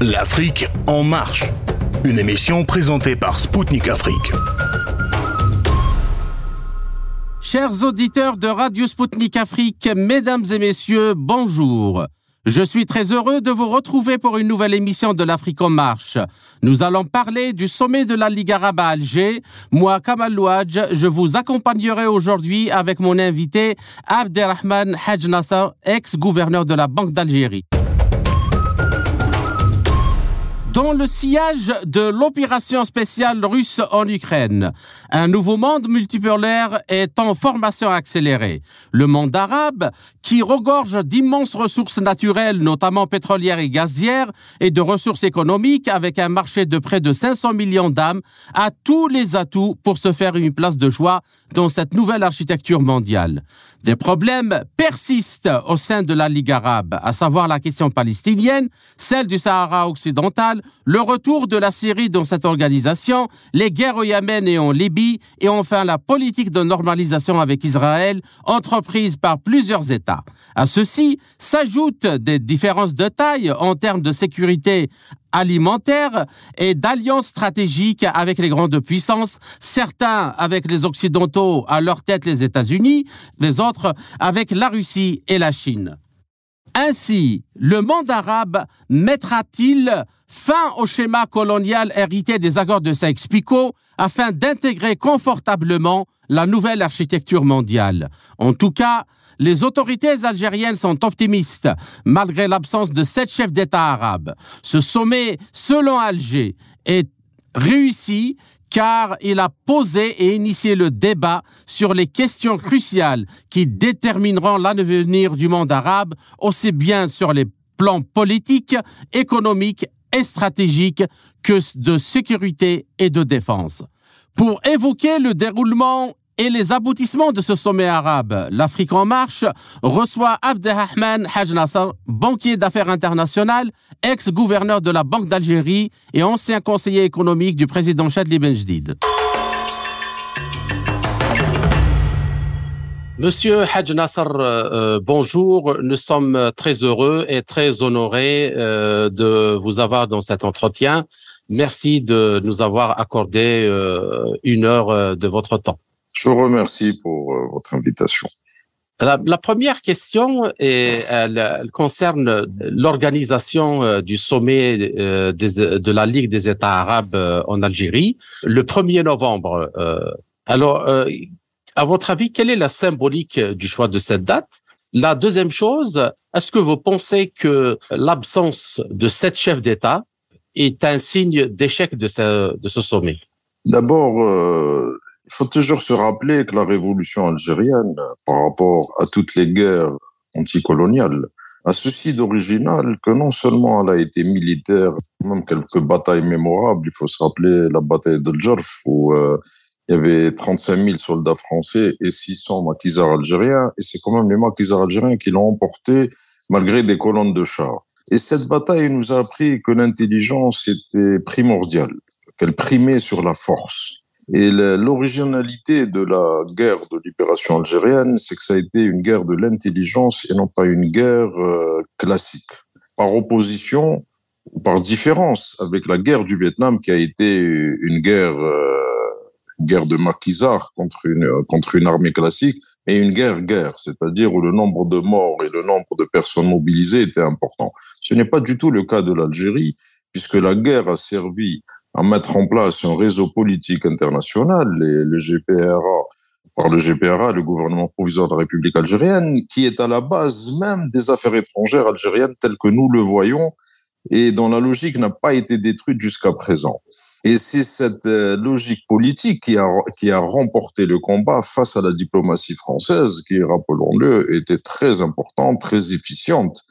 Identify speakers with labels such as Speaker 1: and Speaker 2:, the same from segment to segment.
Speaker 1: L'Afrique en marche. Une émission présentée par Spoutnik Afrique.
Speaker 2: Chers auditeurs de Radio Spoutnik Afrique, mesdames et messieurs, bonjour. Je suis très heureux de vous retrouver pour une nouvelle émission de l'Afrique en marche. Nous allons parler du sommet de la Ligue arabe à Alger. Moi, Kamal Louadj, je vous accompagnerai aujourd'hui avec mon invité Abderrahman Haj Nasser, ex-gouverneur de la Banque d'Algérie dans le sillage de l'opération spéciale russe en Ukraine. Un nouveau monde multipolaire est en formation accélérée. Le monde arabe, qui regorge d'immenses ressources naturelles, notamment pétrolières et gazières, et de ressources économiques avec un marché de près de 500 millions d'âmes, a tous les atouts pour se faire une place de joie dans cette nouvelle architecture mondiale. Des problèmes persistent au sein de la Ligue arabe, à savoir la question palestinienne, celle du Sahara occidental, le retour de la Syrie dans cette organisation, les guerres au Yémen et en Libye, et enfin la politique de normalisation avec Israël, entreprise par plusieurs États. À ceci s'ajoutent des différences de taille en termes de sécurité alimentaire et d'alliances stratégiques avec les grandes puissances, certains avec les Occidentaux, à leur tête les États-Unis, les autres avec la Russie et la Chine. Ainsi, le monde arabe mettra-t-il fin au schéma colonial hérité des accords de Sykes-Picot afin d'intégrer confortablement la nouvelle architecture mondiale? En tout cas, les autorités algériennes sont optimistes, malgré l'absence de sept chefs d'État arabes. Ce sommet, selon Alger, est réussi car il a posé et initié le débat sur les questions cruciales qui détermineront l'avenir du monde arabe, aussi bien sur les plans politiques, économiques et stratégiques que de sécurité et de défense. Pour évoquer le déroulement et les aboutissements de ce sommet arabe. L'Afrique en marche reçoit Abdelrahman Haj Nasser, banquier d'affaires internationales, ex-gouverneur de la Banque d'Algérie et ancien conseiller économique du président Chadli Benjdid. Monsieur Haj Nasser, euh, bonjour. Nous sommes très heureux et très honorés euh, de vous avoir dans cet entretien. Merci de nous avoir accordé euh, une heure de votre temps.
Speaker 3: Je vous remercie pour euh, votre invitation.
Speaker 2: La, première question est, elle, concerne l'organisation euh, du sommet euh, de la Ligue des États arabes en Algérie le 1er novembre. Alors, à votre avis, quelle est la symbolique du choix de cette date? La deuxième chose, est-ce que vous pensez que l'absence de sept chefs d'État est un signe d'échec de ce, de ce sommet?
Speaker 3: D'abord, il faut toujours se rappeler que la révolution algérienne, par rapport à toutes les guerres anticoloniales, a ceci d'original que non seulement elle a été militaire, même quelques batailles mémorables, il faut se rappeler la bataille de Djerf où euh, il y avait 35 000 soldats français et 600 maquisards algériens, et c'est quand même les maquisards algériens qui l'ont emporté malgré des colonnes de chars. Et cette bataille nous a appris que l'intelligence était primordiale, qu'elle primait sur la force. Et l'originalité de la guerre de libération algérienne, c'est que ça a été une guerre de l'intelligence et non pas une guerre euh, classique. Par opposition, par différence avec la guerre du Vietnam qui a été une guerre, euh, une guerre de maquisards contre une, contre une armée classique, et une guerre-guerre, c'est-à-dire où le nombre de morts et le nombre de personnes mobilisées était important. Ce n'est pas du tout le cas de l'Algérie, puisque la guerre a servi à mettre en place un réseau politique international, le GPRA, par le GPRA, le gouvernement provisoire de la République algérienne, qui est à la base même des affaires étrangères algériennes telles que nous le voyons et dont la logique n'a pas été détruite jusqu'à présent. Et c'est cette euh, logique politique qui a, qui a remporté le combat face à la diplomatie française, qui, rappelons-le, était très importante, très efficiente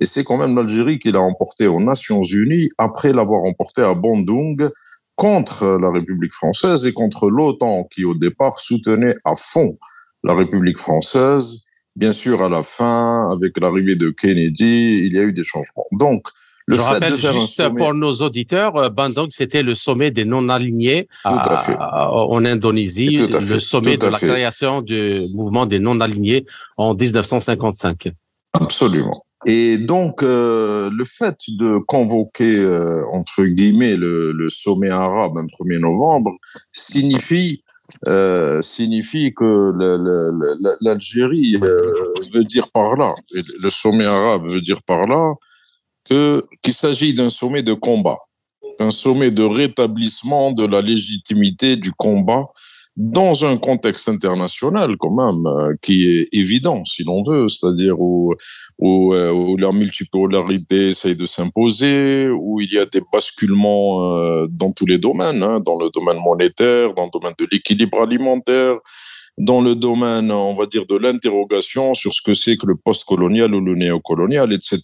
Speaker 3: et c'est quand même l'Algérie qui l'a emporté aux Nations Unies après l'avoir emporté à Bandung contre la République française et contre l'OTAN qui au départ soutenait à fond la République française. Bien sûr, à la fin, avec l'arrivée de Kennedy, il y a eu des changements. Donc,
Speaker 2: le Je rappelle juste pour nos auditeurs, euh, Bandung, c'était le sommet des non-alignés en Indonésie, le sommet de la création du mouvement des non-alignés en 1955.
Speaker 3: Absolument. Et donc, euh, le fait de convoquer, euh, entre guillemets, le, sommet arabe un 1er novembre signifie, euh, signifie que l'Algérie veut dire par là, le sommet arabe veut dire par là, qu'il s'agit d'un sommet de combat, un sommet de rétablissement de la légitimité du combat dans un contexte international quand même euh, qui est évident, si l'on veut, c'est-à-dire euh, où, la multipolarité essaye de s'imposer, où il y a des basculements euh, dans tous les domaines, hein, dans le domaine monétaire, dans le domaine de l'équilibre alimentaire, dans le domaine, on va dire, de l'interrogation sur ce que c'est que le post-colonial ou le néocolonial, etc.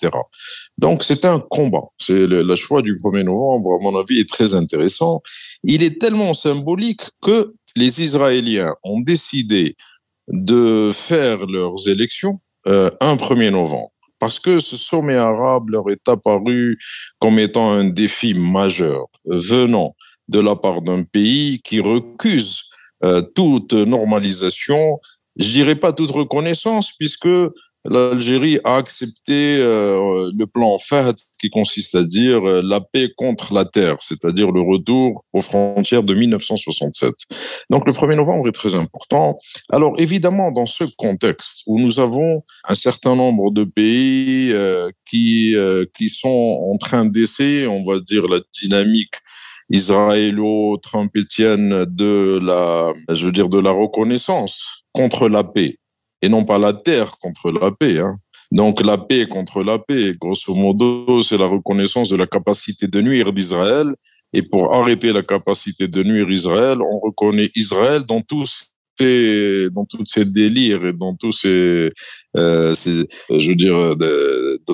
Speaker 3: Donc, c'est un combat. C'est le, choix du 1er novembre, à mon avis, est très intéressant. Il est tellement symbolique que les Israéliens ont décidé de faire leurs élections euh, un 1er novembre. Parce que ce sommet arabe leur est apparu comme étant un défi majeur venant de la part d'un pays qui recuse euh, toute normalisation, je dirais pas toute reconnaissance, puisque l'Algérie a accepté euh, le plan FAD qui consiste à dire euh, la paix contre la terre, c'est-à-dire le retour aux frontières de 1967. Donc le 1er novembre est très important. Alors évidemment, dans ce contexte où nous avons un certain nombre de pays euh, qui, qui sont en train d'essayer, on va dire, la dynamique israélo-trumpétienne de la, je veux dire, de la reconnaissance contre la paix et non pas la terre contre la paix. Hein. Donc la paix contre la paix, grosso modo, c'est la reconnaissance de la capacité de nuire d'Israël. Et pour arrêter la capacité de nuire Israël, on reconnaît Israël dans tous ses, dans tous ses délires et dans tous ses, euh, je veux dire,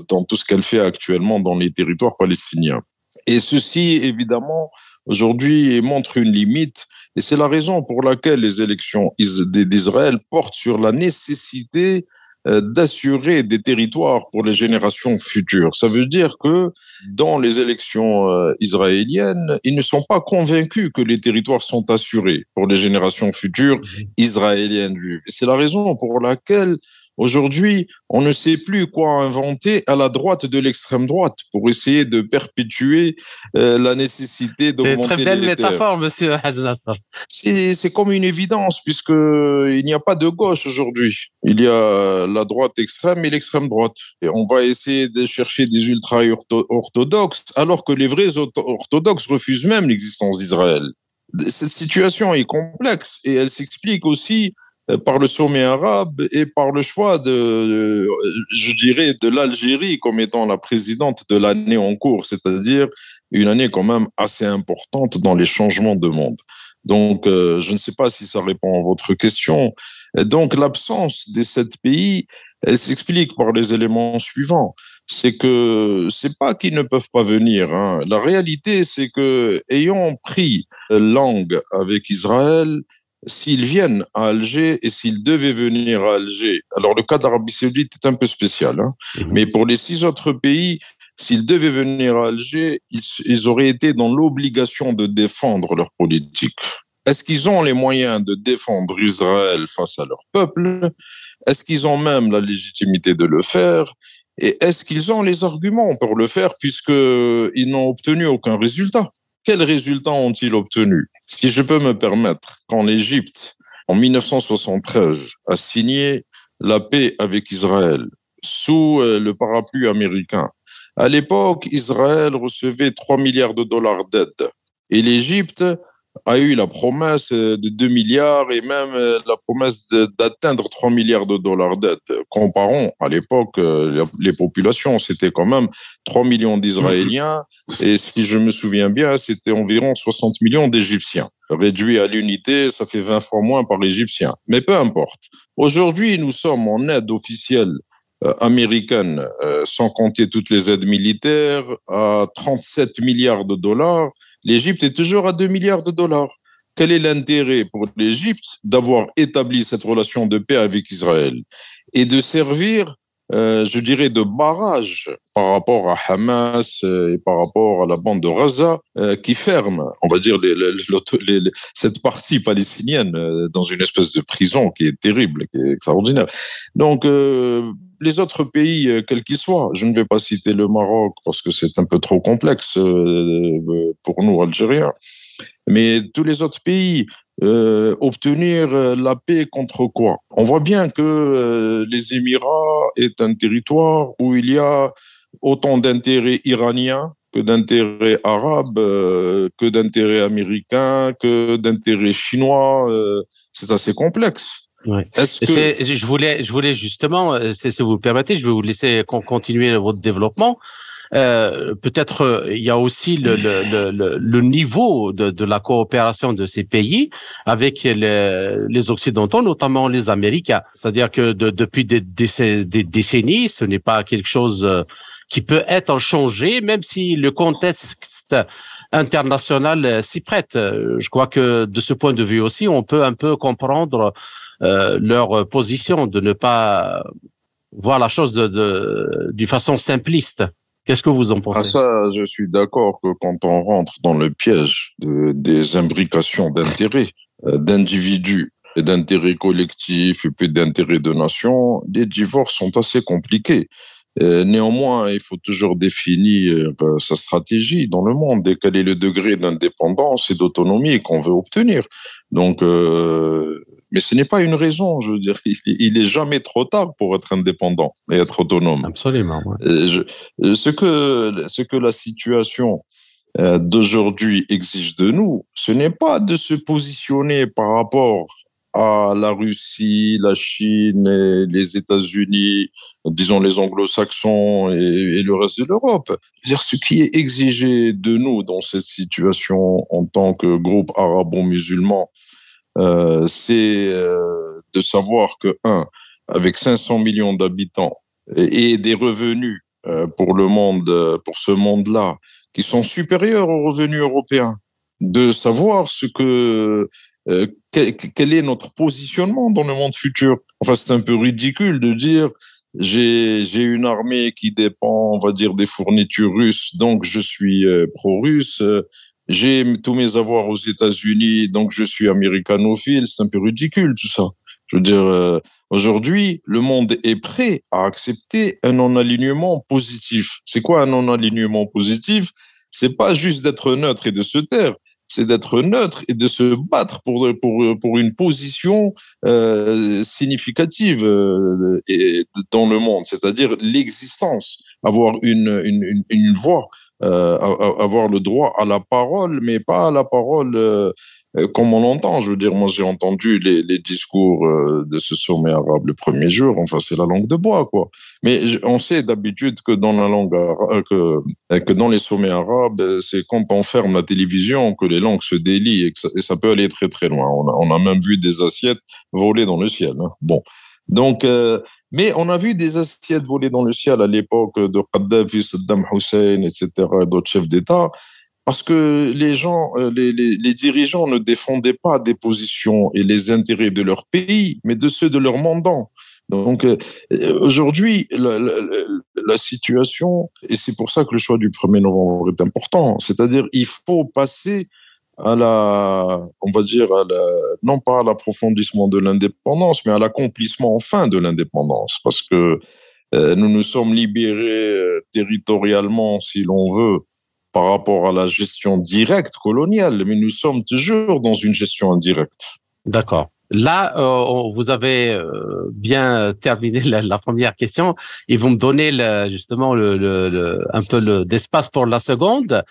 Speaker 3: dans tout ce qu'elle fait actuellement dans les territoires palestiniens. Et ceci, évidemment, aujourd'hui montre une limite et c'est la raison pour laquelle les élections d'Israël portent sur la nécessité euh, d'assurer des territoires pour les générations futures. Ça veut dire que dans les élections euh, israéliennes, ils ne sont pas convaincus que les territoires sont assurés pour les générations futures mmh israéliennes. C'est la raison pour laquelle Aujourd'hui, on ne sait plus quoi inventer à la droite de l'extrême droite pour essayer de perpétuer euh, la nécessité d'augmenter
Speaker 4: C'est très belle métaphore, monsieur
Speaker 3: C'est comme une évidence puisque il n'y a pas de gauche aujourd'hui. Il y a la droite extrême et l'extrême droite. Et on va essayer de chercher des ultra-orthodoxes alors que les vrais orthodoxes refusent même l'existence d'Israël. Cette situation est complexe et elle s'explique aussi par le sommet arabe et par le choix de, je dirais, de l'Algérie comme étant la présidente de l'année en cours, c'est-à-dire une année quand même assez importante dans les changements de monde. Donc, euh, je ne sais pas si ça répond à votre question. Donc, l'absence des sept pays, elle s'explique par les éléments suivants. C'est que c'est pas qu'ils ne peuvent pas venir. Hein. La réalité, c'est que ayant pris langue avec Israël, s'ils viennent à Alger et s'ils devaient venir à Alger, alors le cas d'Arabie Saoudite est un peu spécial, hein, mmh. mais pour les six autres pays, s'ils devaient venir à Alger, ils, ils auraient été dans l'obligation de défendre leur politique. Est-ce qu'ils ont les moyens de défendre Israël face à leur peuple? Est-ce qu'ils ont même la légitimité de le faire? Et est-ce qu'ils ont les arguments pour le faire puisqu'ils n'ont obtenu aucun résultat? Quels résultats ont-ils obtenus Si je peux me permettre, quand l'Égypte, en 1973, a signé la paix avec Israël sous euh, le parapluie américain, à l'époque, Israël recevait 3 milliards de dollars d'aide et l'Égypte a eu la promesse de 2 milliards et même euh, la promesse d'atteindre 3 milliards de dollars d'aide. Comparons à l'époque euh, les populations, c'était quand même 3 millions d'Israéliens et si je me souviens bien, c'était environ 60 millions d'Égyptiens. Réduit à l'unité, ça fait 20 fois moins par l'Égyptien. Mais peu importe. Aujourd'hui, nous sommes en aide officielle euh, américaine, sans compter toutes les aides militaires, à 37 milliards de dollars l'Égypte est toujours à 2 milliards de dollars. Quel est l'intérêt pour l'Égypte d'avoir établi cette relation de paix avec Israël et de servir, euh, je dirais, de barrage par rapport à Hamas euh, et par rapport à la bande de Gaza euh, qui ferme, on va dire, cette partie palestinienne dans une espèce de prison qui est terrible, qui est extraordinaire. Donc, les autres pays, euh, quels qu'ils soient, je ne vais pas citer le Maroc parce que c'est un peu trop complexe euh, pour nous, Algériens, mais tous les autres pays, euh, obtenir la paix contre quoi? On voit bien que les Émirats est un territoire où il y a autant d'intérêts iraniens que d'intérêts arabes, que d'intérêts américains, que d'intérêts chinois. c'est assez complexe.
Speaker 5: Ouais. Que... Je voulais, je voulais justement, euh, si vous le permettez, je vais vous laisser continuer votre développement. Euh, Peut-être euh, il y a aussi le, le, le, le niveau de, de, la coopération de ces pays avec les, les Occidentaux, notamment les Américains. C'est-à-dire que de, depuis des, des, décennies, ce n'est pas quelque chose euh, qui peut être changé, même si le contexte international s'y prête. Je crois que de ce point de vue aussi, on peut un peu comprendre euh, leur position, de ne pas voir la chose de, d'une façon simpliste. Qu'est-ce que vous en pensez?
Speaker 3: Ah Ça, je suis d'accord que quand on rentre dans le piège de, des imbrications d'intérêts, euh, d'individus et d'intérêts collectifs et puis d'intérêts de nation, les divorces sont assez compliqués. Euh, néanmoins, il faut toujours définir sa stratégie dans le monde et quel est le degré d'indépendance et d'autonomie qu'on veut obtenir. Donc, mais ce n'est pas une raison. Je veux dire, il est jamais trop tard pour être indépendant et être autonome.
Speaker 5: Absolument.
Speaker 3: Euh, euh, ce que ce que la situation euh, d'aujourd'hui exige de nous, ce n'est pas de se positionner par rapport à la Russie, la Chine, et les États-Unis, disons les Anglo-Saxons et, et, le reste de l'Europe. Ce qui est exigé de nous dans cette situation en tant que groupe arabo-musulman, euh, c'est euh, de savoir que, un, avec 500 millions d'habitants et, des revenus euh, pour le monde, pour ce monde-là, qui sont supérieurs aux revenus européens, de savoir ce que quel, est notre positionnement dans le monde futur. Enfin, c'est un peu ridicule de dire j'ai une armée qui dépend, on va dire, des fournitures russes, donc je suis pro-russe. J'ai tous mes avoirs aux États-Unis, donc je suis américanophile. C'est un peu ridicule tout ça. Je veux dire, euh, aujourd'hui, le monde est prêt à accepter un non-alignement positif. C'est quoi un non-alignement positif? C'est pas juste d'être neutre et de se taire, c'est d'être neutre et de se battre pour pour pour une position euh, significative euh, dans le monde, c'est-à-dire l'existence, avoir une une, une voix euh, avoir le droit à la parole, mais pas à la parole euh, euh, comme on l'entend. Je veux dire, moi j'ai entendu les, discours de ce sommet arabe le premier jour. Enfin, c'est la langue de bois, quoi. Mais on sait d'habitude que dans la langue que que dans les sommets arabes, c'est quand on ferme la télévision que les langues se délient et, ça, peut aller très très loin. On a, on a même vu des assiettes voler dans le ciel. Hein. Bon, donc mais on a vu des assiettes voler dans le ciel à l'époque de Kadhafi, Saddam Hussein, etc., d'autres chefs d'État, parce que les gens, euh, les, les, dirigeants ne défendaient pas des positions et les intérêts de leur pays, mais de ceux de leurs mandants. Donc euh, aujourd'hui, la, la, situation, et c'est pour ça que le choix du 1er novembre est important, c'est-à-dire il faut passer à la, on va dire, à la, non pas à l'approfondissement de l'indépendance, mais à l'accomplissement enfin de l'indépendance, parce que euh, nous nous sommes libérés euh, territorialement, si l'on veut, par rapport à la gestion directe coloniale, mais nous sommes toujours dans une gestion indirecte.
Speaker 5: D'accord. Là, euh, vous avez bien terminé la, première question et vous me donnez justement un peu d'espace pour la seconde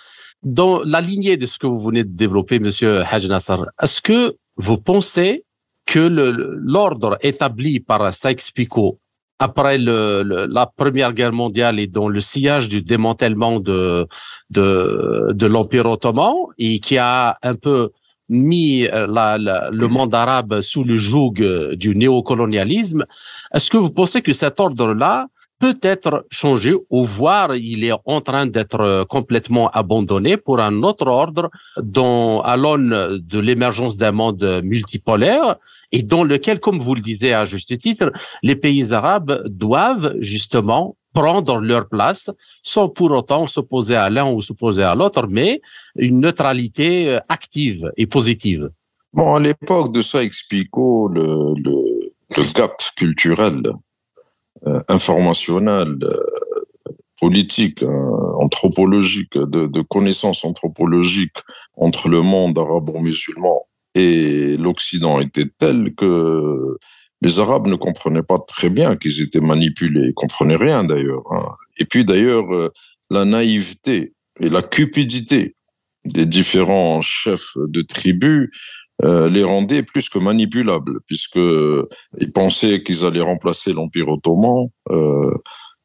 Speaker 5: dans la lignée de ce que vous venez de développer, Monsieur Haj Nasser, est-ce que vous pensez que l'ordre établi par Sykes-Picot après la Première Guerre mondiale et dans le sillage du démantèlement de, l'Empire ottoman et qui a un peu mis euh, le monde arabe sous le joug du néocolonialisme, est-ce que vous pensez que cet ordre-là peut être changé ou voire il est en train d'être euh, complètement abandonné pour un autre ordre dont, à l'aune de l'émergence d'un monde multipolaire et dans lequel, comme vous le disiez à juste titre, les pays arabes doivent justement prendre leur place sans pour autant s'opposer à l'un ou s'opposer à l'autre, mais une neutralité euh, active et positive.
Speaker 3: Bon, à l'époque de ça, expliquons le, le, le gap culturel informationnelle, politique, anthropologique, de, connaissances anthropologiques entre le monde arabo-musulman et l'Occident était telle que les Arabes ne comprenaient pas très bien qu'ils étaient manipulés, ils comprenaient rien d'ailleurs. Hein. Et puis d'ailleurs, euh, la naïveté et la cupidité des différents chefs de tribus euh, les rendaient plus que manipulables, puisqu'ils pensaient qu'ils allaient remplacer l'Empire ottoman. Euh,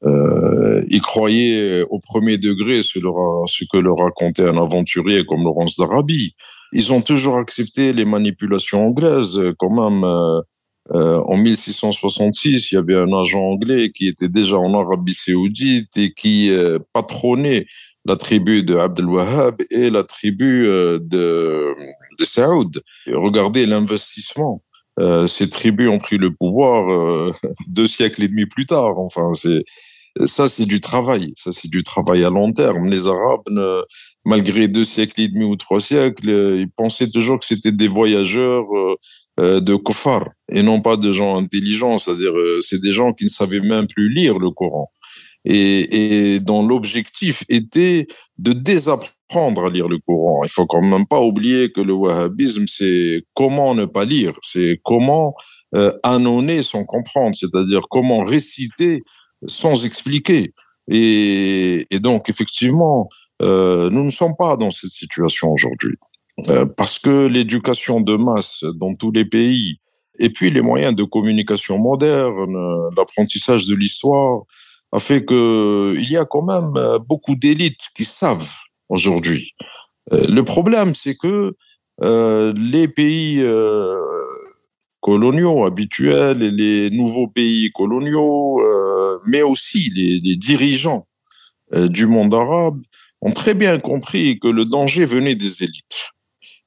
Speaker 3: euh, ils croyaient au premier degré ce, que leur racontait un aventurier comme Laurence d'Arabie. Ils ont toujours accepté les manipulations anglaises, quand même. Euh, euh, en 1666, il y avait un agent anglais qui était déjà en Arabie saoudite et qui euh, patronnait la tribu de Abdel Wahhab et la tribu euh, de, de Saoud. regardez l'investissement. Euh, ces tribus ont pris le pouvoir euh, deux siècles et demi plus tard. Enfin, c'est ça, c'est du travail. Ça, c'est du travail à long terme. Les Arabes, malgré deux siècles et demi ou trois siècles, ils pensaient toujours que c'était des voyageurs euh, de kofar et non pas de gens intelligents, c'est-à-dire euh, c'est des gens qui ne savaient même plus lire le Coran et, et dont l'objectif était de désapprendre à lire le Coran. Il faut quand même pas oublier que le wahhabisme, c'est comment ne pas lire, c'est comment euh, annoncer sans comprendre, c'est-à-dire comment réciter sans expliquer. Et, donc, effectivement, euh, nous ne sommes pas dans cette situation aujourd'hui. Euh, parce que l'éducation de masse dans tous les pays, et puis les moyens de communication moderne, l'apprentissage de l'histoire, a fait que il y a quand même euh, beaucoup d'élites qui savent aujourd'hui. Euh, le problème, c'est que les pays coloniaux habituels et les nouveaux pays coloniaux, mais aussi les, dirigeants du monde arabe, ont très bien compris que le danger venait des élites.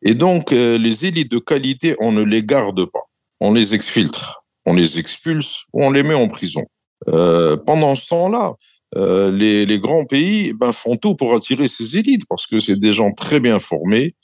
Speaker 3: Et donc, euh, les élites de qualité, on ne les garde pas. On les exfiltre, on les expulse ou on les met en prison. Euh, pendant ce temps-là, euh, les, les, grands pays ben, font tout pour attirer ces élites parce que c'est des gens très bien formés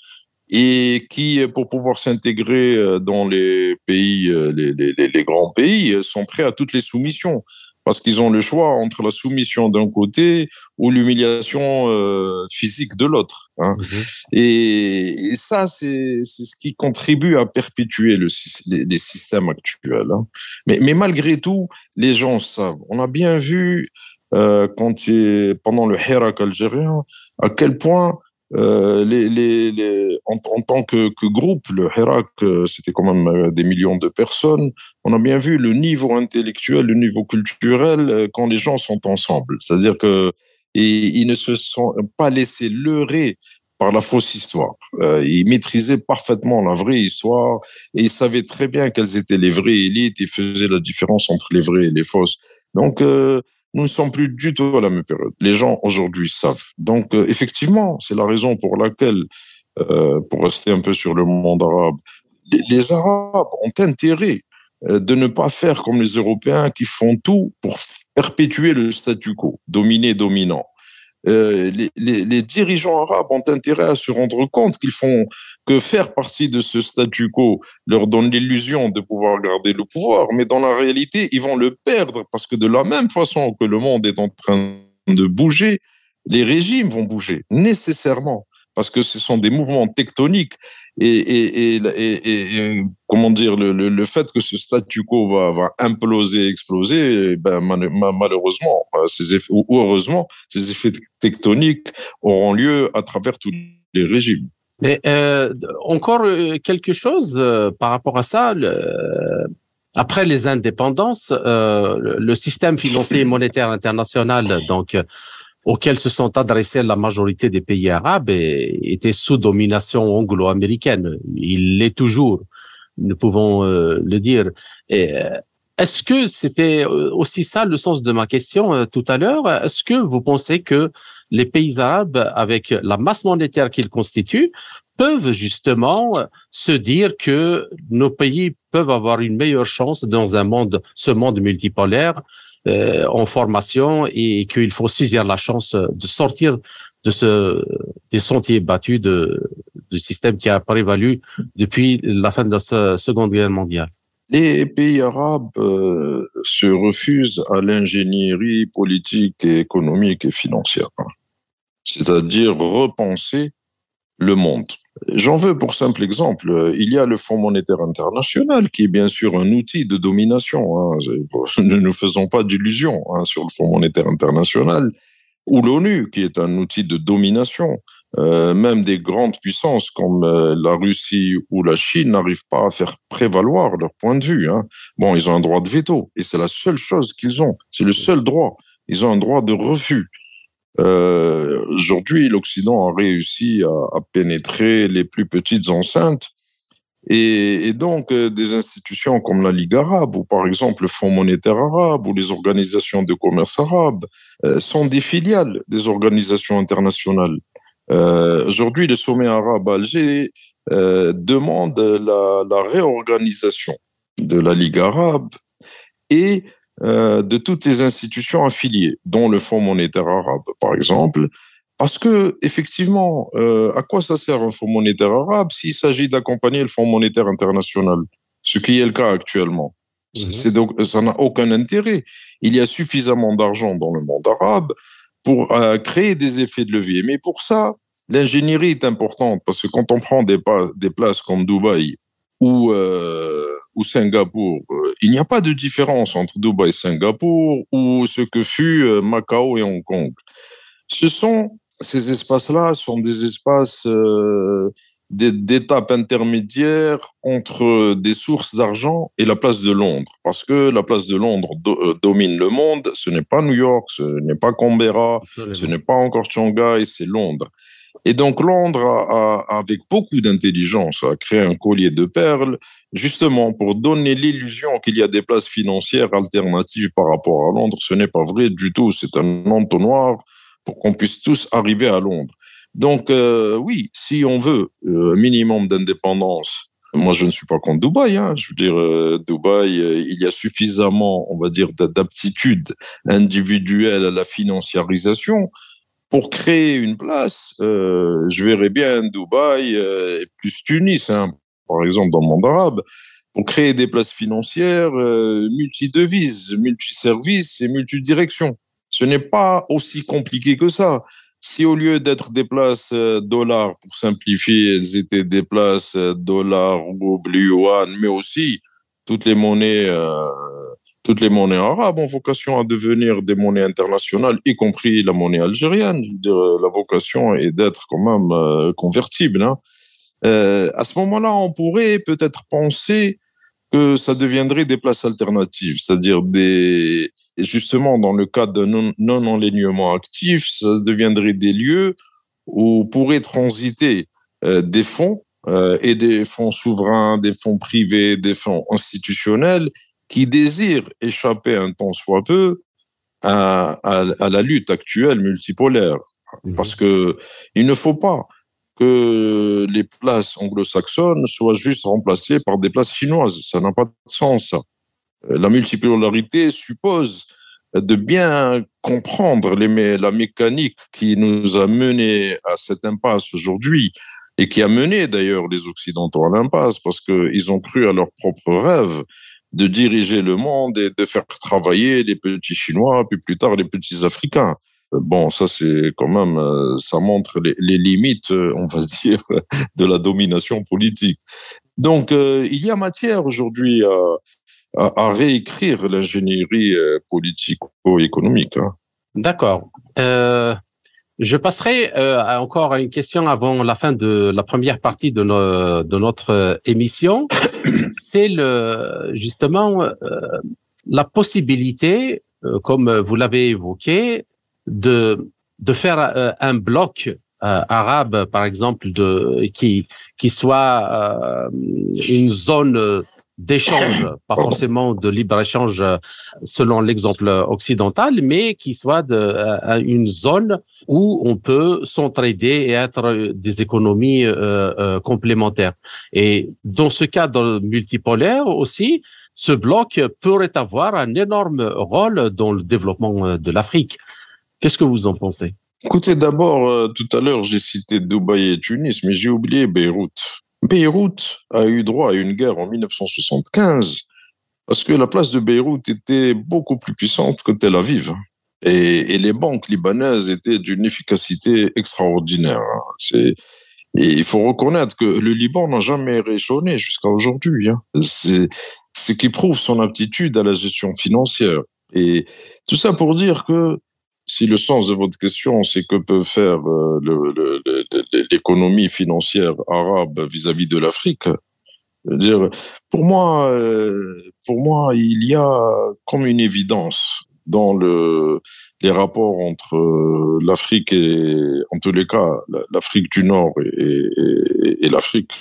Speaker 3: et qui, pour pouvoir s'intégrer euh, dans les pays, euh, les, les, les, grands pays, sont prêts à toutes les soumissions parce qu'ils ont le choix entre la soumission d'un côté ou l'humiliation euh, physique de l'autre. Hein. Mmh. Et, et, ça, c'est ce qui contribue à perpétuer le, les, les systèmes actuels. Hein. Mais, mais, malgré tout, les gens savent. On a bien vu euh, quand il, pendant le Hirak algérien à quel point euh, les, les, en, tant que, groupe, le Hirak, euh, c'était quand même des millions de personnes. On a bien vu le niveau intellectuel, le niveau culturel quand les gens sont ensemble. C'est-à-dire que et, ils ne se sont pas laissés leurrer par la fausse histoire. Ils maîtrisaient parfaitement la vraie histoire et ils savaient très bien quelles étaient les vraies élites et faisaient la différence entre les vraies et les fausses. Donc, nous ne sommes plus du tout à la même période. Les gens aujourd'hui savent. Donc, euh, effectivement, c'est la raison pour laquelle, euh, pour rester un peu sur le monde arabe, les, les Arabes ont intérêt euh, de ne pas faire comme les Européens qui font tout pour perpétuer le statu quo, dominer, dominant. Euh, les, les, les, dirigeants arabes ont intérêt à se rendre compte qu'ils font que faire partie de ce statu quo leur donne l'illusion de pouvoir garder le pouvoir, mais dans la réalité, ils vont le perdre parce que de la même façon que le monde est en train de bouger, les régimes vont bouger nécessairement parce que ce sont des mouvements tectoniques et, comment dire le, fait que ce statu quo va, va imploser, exploser, ben, malheureusement, ces effets, ou heureusement, ces effets tectoniques auront lieu à travers tous les régimes.
Speaker 5: Mais euh, encore euh, quelque chose euh, par rapport à ça. Après les indépendances, le système financier et monétaire international, donc auxquels se sont adressés la majorité des pays arabes était sous domination anglo-américaine. Il l'est toujours, nous pouvons euh, le dire. Euh, est-ce que c'était euh, aussi ça le sens de ma question tout à l'heure? Est-ce que vous pensez que les pays arabes, avec la masse monétaire qu'ils constituent, peuvent justement se dire que nos pays peuvent avoir une meilleure chance dans un monde, ce monde multipolaire, en formation et qu'il faut saisir la chance de sortir de ce des sentiers battus de du système qui a prévalu depuis la fin de la Seconde Guerre mondiale.
Speaker 3: les pays arabes euh, se refusent à l'ingénierie politique et économique et financière, c'est-à-dire repenser le monde. J'en veux pour simple exemple. Il y a le Fonds monétaire international qui est bien sûr un outil de domination. Hein. Ne nous faisons pas d'illusions hein, sur le Fonds monétaire international ou l'ONU qui est un outil de domination. Euh, même des grandes puissances comme euh, la Russie ou la Chine n'arrivent pas à faire prévaloir leur point de vue. Hein. Bon, ils ont un droit de veto et c'est la seule chose qu'ils ont. C'est le seul droit. Ils ont un droit de refus. Euh, Aujourd'hui, l'Occident a réussi à, pénétrer les plus petites enceintes et, donc euh, des institutions comme la Ligue arabe ou par exemple le Fonds monétaire arabe ou les organisations de commerce arabe euh, sont des filiales des organisations internationales. Aujourd'hui, le sommet arabe à Alger demande la, réorganisation de la Ligue arabe et euh, de toutes les institutions affiliées, dont le Fonds monétaire arabe, par exemple, parce que effectivement, euh, à quoi ça sert un Fonds monétaire arabe s'il s'agit d'accompagner le Fonds monétaire international, ce qui est le cas actuellement? Mmh. Donc ça n'a aucun intérêt. Il y a suffisamment d'argent dans le monde arabe pour euh, créer des effets de levier. Mais pour ça, l'ingénierie est importante parce que quand on prend des, des places comme Dubaï ou, euh, ou Singapour, euh, il n'y a pas de différence entre Dubaï et Singapour ou ce que fut euh, Macao et Hong Kong. Ce sont ces espaces-là sont des espaces euh, d'étapes intermédiaires entre des sources d'argent et la place de Londres. Parce que la place de Londres do, euh, domine le monde. Ce n'est pas New York, ce n'est pas Canberra, ce n'est pas encore Shanghai, c'est Londres. Et donc Londres, a, avec beaucoup d'intelligence, a créé un collier de perles, justement pour donner l'illusion qu'il y a des places financières alternatives par rapport à Londres. Ce n'est pas vrai du tout, c'est un entonnoir pour qu'on puisse tous arriver à Londres. Donc euh, oui, si on veut euh, un minimum d'indépendance, moi je ne suis pas contre Dubaï. Hein, je veux dire, euh, Dubaï, il y a suffisamment, on va dire, d'aptitude individuelle à la financiarisation pour créer une place. Euh, je verrais bien Dubaï et plus Tunis, hein, par exemple dans le monde arabe, pour créer des places financières multidevises, multiservices et multidirections. Ce n'est pas aussi compliqué que ça. Si au lieu d'être des places euh, dollars, pour simplifier, elles étaient des places euh, dollars, rouble, yuan, mais aussi toutes les monnaies, euh, toutes les monnaies arabes ont vocation à devenir des monnaies internationales, y compris la monnaie algérienne. Dire, la vocation est d'être quand même euh, convertible. Hein. Euh, à ce moment-là, on pourrait peut-être penser que ça deviendrait des places alternatives, c'est-à-dire des, justement dans le cas d'un non-enlignement actif, ça deviendrait des lieux où pourraient transiter euh, des fonds euh, et des fonds souverains, des fonds privés, des fonds institutionnels qui désirent échapper un temps soit peu à, à, à la lutte actuelle multipolaire. Mmh. Parce que il ne faut pas que les places anglo-saxonnes soient juste remplacées par des places chinoises. Ça n'a pas de sens. Euh, la multipolarité suppose de bien comprendre les, la mécanique qui nous a mené à cette impasse aujourd'hui et qui a mené d'ailleurs les Occidentaux à l'impasse parce qu'ils ont cru à leurs propres rêves de diriger le monde et de faire travailler les petits Chinois, puis plus tard les petits Africains. Bon, ça c'est quand même, euh, ça montre les, les, limites, euh, on va dire, de la domination politique. Donc, euh, il y a matière aujourd'hui à, réécrire l'ingénierie politico-économique. Hein.
Speaker 5: D'accord. Euh, je passerai euh, encore à une question avant la fin de la première partie de, no, de notre émission. C'est le justement euh, la possibilité, comme vous l'avez évoqué, de de faire euh, un bloc euh, arabe, par exemple, de qui qui soit euh, une zone d'échange, pas forcément de libre échange selon l'exemple occidental, mais qui soit de, une zone où on peut s'entraider et être des économies euh, euh, complémentaires. Et dans ce cadre multipolaire aussi, ce bloc pourrait avoir un énorme rôle dans le développement de l'Afrique. Qu'est-ce que vous en pensez?
Speaker 3: Écoutez, d'abord, euh, tout à l'heure, j'ai cité Dubaï et Tunis, mais j'ai oublié Beyrouth. Beyrouth a eu droit à une guerre en 1975 parce que la place de Beyrouth était beaucoup plus puissante que Tel Aviv. Et, les banques libanaises étaient d'une efficacité extraordinaire. Et il faut reconnaître que le Liban n'a jamais réchonné jusqu'à aujourd'hui. Hein. C'est ce qui prouve son aptitude à la gestion financière. Et tout ça pour dire que si le sens de votre question, c'est que peut faire euh, l'économie financière arabe vis-à-vis de l'Afrique, pour moi, euh, pour moi, il y a comme une évidence dans le, les rapports entre euh, l'Afrique et, en tous les cas, l'Afrique du Nord et, l'Afrique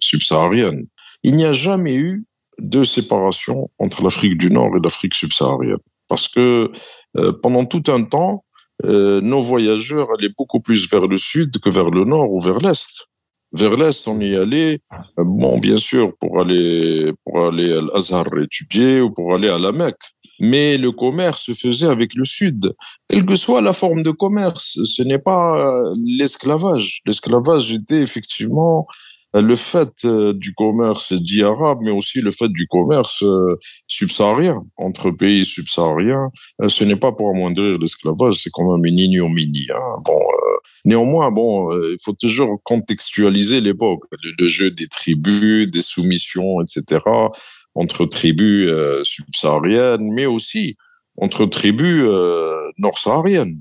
Speaker 3: subsaharienne. Il n'y a jamais eu de séparation entre l'Afrique du Nord et l'Afrique subsaharienne. Parce que euh, pendant tout un temps, euh, nos voyageurs allaient beaucoup plus vers le sud que vers le nord ou vers l'est. Vers l'est, on y allait, euh, bon, bien sûr, pour aller, pour aller à l'Azhar étudier ou pour aller à la Mecque. Mais le commerce se faisait avec le sud. Quelle que soit la forme de commerce, ce n'est pas l'esclavage. L'esclavage était effectivement le fait euh, du commerce dit arabe, mais aussi le fait du commerce euh, subsaharien entre pays subsahariens, euh, ce n'est pas pour amoindrir l'esclavage, c'est quand même une ignominie. Hein. Bon, néanmoins, bon, il faut toujours contextualiser l'époque, le, jeu des tribus, des soumissions, etc., entre tribus subsahariennes, mais aussi entre tribus nord-sahariennes.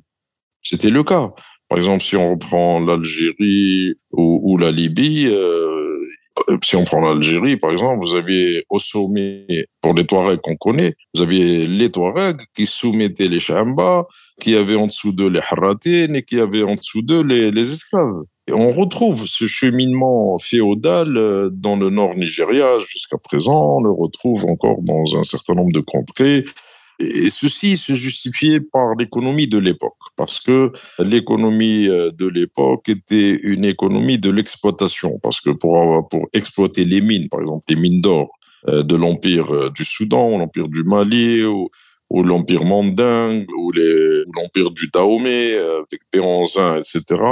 Speaker 3: C'était le cas. Par exemple, si on reprend l'Algérie ou, la Libye, euh, si on prend l'Algérie, par exemple, vous aviez au sommet, pour les Touaregs qu'on connaît, vous aviez les Touaregs qui soumettaient les Chamba, qui avaient en dessous d'eux les Harratines et qui avaient en dessous d'eux les, les esclaves. Et on retrouve ce cheminement féodal euh, dans le nord Nigeria jusqu'à présent, on le retrouve encore dans un certain nombre de contrées. Et ceci se justifiait par l'économie de l'époque, parce que l'économie euh, de l'époque était une économie de l'exploitation, parce que pour, pour exploiter les mines, par exemple les mines d'or euh, de l'Empire euh, du Soudan, l'Empire du Mali, ou, ou l'Empire mandingue, ou l'Empire du Dahomey, avec Péronzin, etc.,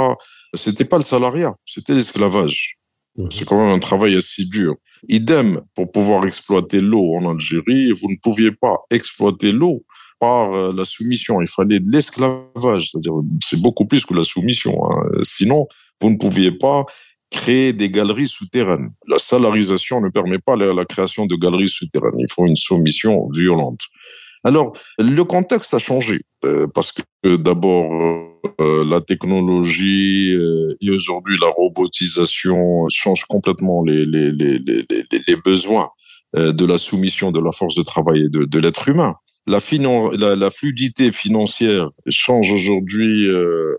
Speaker 3: c'était pas le salariat, c'était l'esclavage. Mhm. C'est quand même un travail assez dur. Idem, pour pouvoir exploiter l'eau en Algérie, vous ne pouviez pas exploiter l'eau par euh, la soumission. Il fallait de l'esclavage, c'est-à-dire c'est beaucoup plus que la soumission. Hein. Sinon, vous ne pouviez pas créer des galeries souterraines. La salarisation ne permet pas la création de galeries souterraines. Il faut une soumission violente. Alors, le contexte a changé euh, parce que d'abord, euh, la technologie euh, et aujourd'hui la robotisation changent complètement les, les, les, les, les besoins de la soumission de la force de travail et de, de l'être humain. La, la, la, fluidité financière change aujourd'hui,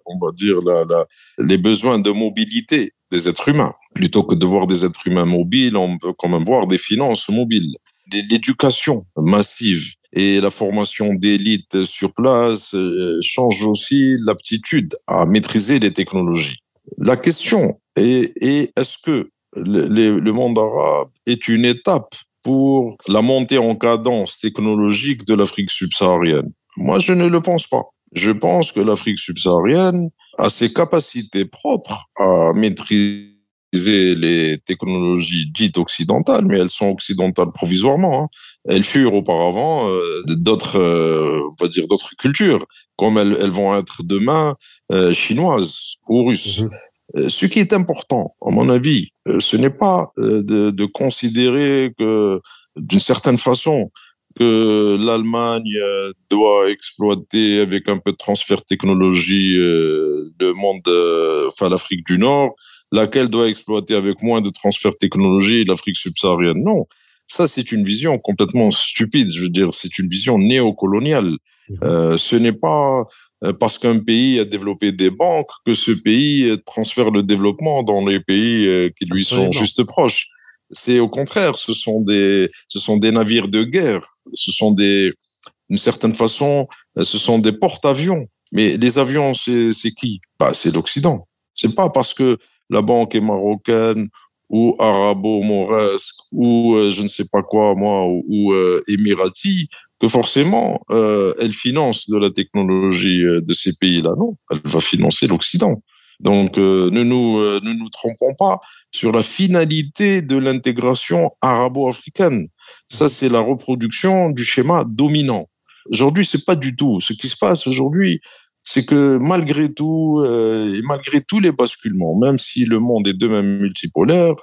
Speaker 3: on va dire, la, les besoins de mobilité des êtres humains. Plutôt que de voir des êtres humains mobiles, on peut quand même voir des finances mobiles. L'éducation massive et la formation d'élite sur place euh, change aussi l'aptitude à maîtriser les technologies. La question est, est-ce que le, le monde arabe est une étape pour la montée en cadence technologique de l'Afrique subsaharienne? Moi, je ne le pense pas. Je pense que l'Afrique subsaharienne a ses capacités propres à maîtriser les technologies dites occidentales, mais elles sont occidentales provisoirement. Hein. Elles furent auparavant euh, d'autres, euh, on va dire d'autres cultures, comme elles, elles, vont être demain euh, chinoises ou russes. Mhm. Ce qui est important, à mon avis, ce n'est pas de, de, considérer que, d'une certaine façon, que l'Allemagne doit exploiter avec un peu de transfert technologie le monde, enfin l'Afrique du Nord, laquelle doit exploiter avec moins de transfert technologie l'Afrique subsaharienne? Non, ça c'est une vision complètement stupide. Je veux dire, c'est une vision néocoloniale. Mhm. Euh, ce n'est pas euh, parce qu'un pays a développé des banques que ce pays transfère le développement dans les pays euh, qui lui sont juste proches. C'est au contraire, ce sont des, ce sont des navires de guerre, ce sont des, d'une certaine façon, ce sont des porte-avions. Mais les avions, c'est qui? Bah, C'est l'Occident. C'est pas parce que la banque est marocaine ou arabo-mauresque ou euh, je ne sais pas quoi moi ou, euh, émirati que forcément euh, elle finance de la technologie de ces pays-là non elle va financer l'Occident Donc, ne, nous, ne nous trompons pas sur la finalité de l'intégration arabo-africaine. Ça, c'est la reproduction du schéma dominant. Aujourd'hui, c'est pas du tout. Ce qui se passe aujourd'hui, c'est que malgré tout, euh, et malgré tous les basculements, même si le monde est de même multipolaire,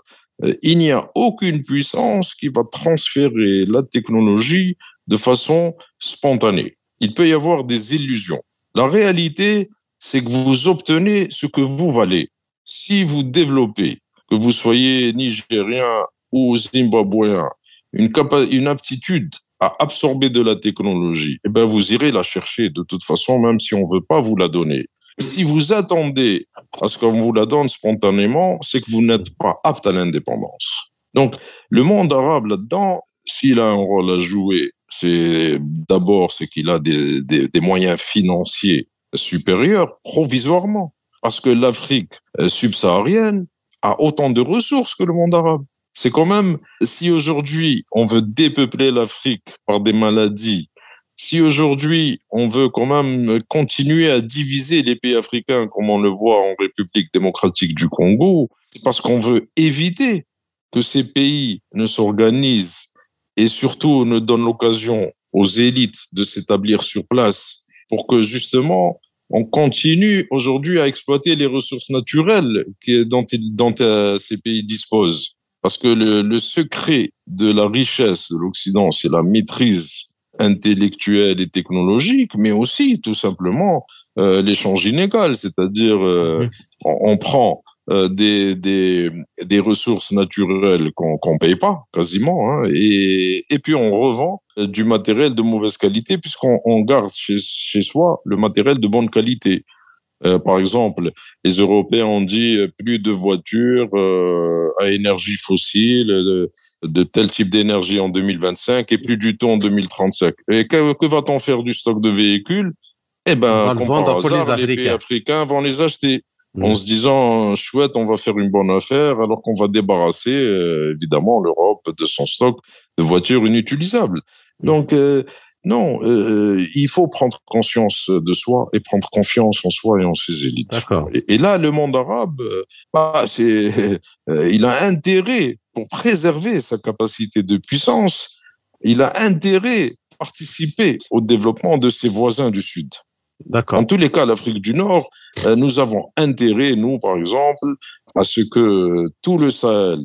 Speaker 3: euh, il n'y a aucune puissance qui va transférer la technologie de façon spontanée. Il peut y avoir des illusions. La réalité, c'est que vous obtenez ce que vous valez. Si vous développez, que vous soyez nigérien ou zimbabwéen, une aptitude à absorber de la technologie, eh ben vous irez la chercher de toute façon, même si on veut pas vous la donner. Si vous attendez à ce qu'on vous la donne spontanément, c'est que vous n'êtes pas apte à l'indépendance. Donc, le monde arabe là-dedans, s'il a un rôle à jouer, c'est d'abord c'est qu'il a des, des, des moyens financiers supérieurs provisoirement, parce que l'Afrique euh, subsaharienne a autant de ressources que le monde arabe. C'est quand même, si aujourd'hui on veut dépeupler l'Afrique par des maladies, si aujourd'hui on veut quand même continuer à diviser les pays africains comme on le voit en République démocratique du Congo, c'est parce qu'on veut éviter que ces pays ne s'organisent et surtout ne donnent l'occasion aux élites de s'établir sur place pour que justement on continue aujourd'hui à exploiter les ressources naturelles dont, euh, ces pays disposent. Parce que le, le secret de la richesse de l'Occident, c'est la maîtrise intellectuelle et technologique, mais aussi tout simplement euh, l'échange inégal, c'est-à-dire euh, on, on, prend euh, des, des, des, ressources naturelles qu'on qu'on paye pas quasiment, hein, et, et puis on revend du matériel de mauvaise qualité puisqu'on on garde chez, chez soi le matériel de bonne qualité. Euh, par exemple, les Européens ont dit euh, plus de voitures euh, à énergie fossile, de, de tel type d'énergie en 2025 et plus du tout en 2035. Et que, que va-t-on faire du stock de véhicules? Eh ben, comme par hasard, les, les pays africains vont les acheter mmh. en se disant chouette, on va faire une bonne affaire, alors qu'on va débarrasser euh, évidemment l'Europe de son stock de voitures inutilisables. Mmh. Donc euh, non, euh, il faut prendre conscience de soi et prendre confiance en soi et en ses élites. Et, et, là, le monde arabe, euh, bah, c'est, euh, il a intérêt pour préserver sa capacité de puissance. Il a intérêt à participer au développement de ses voisins du Sud. En tous les cas, l'Afrique du Nord, euh, nous avons intérêt, nous, par exemple, à ce que tout le Sahel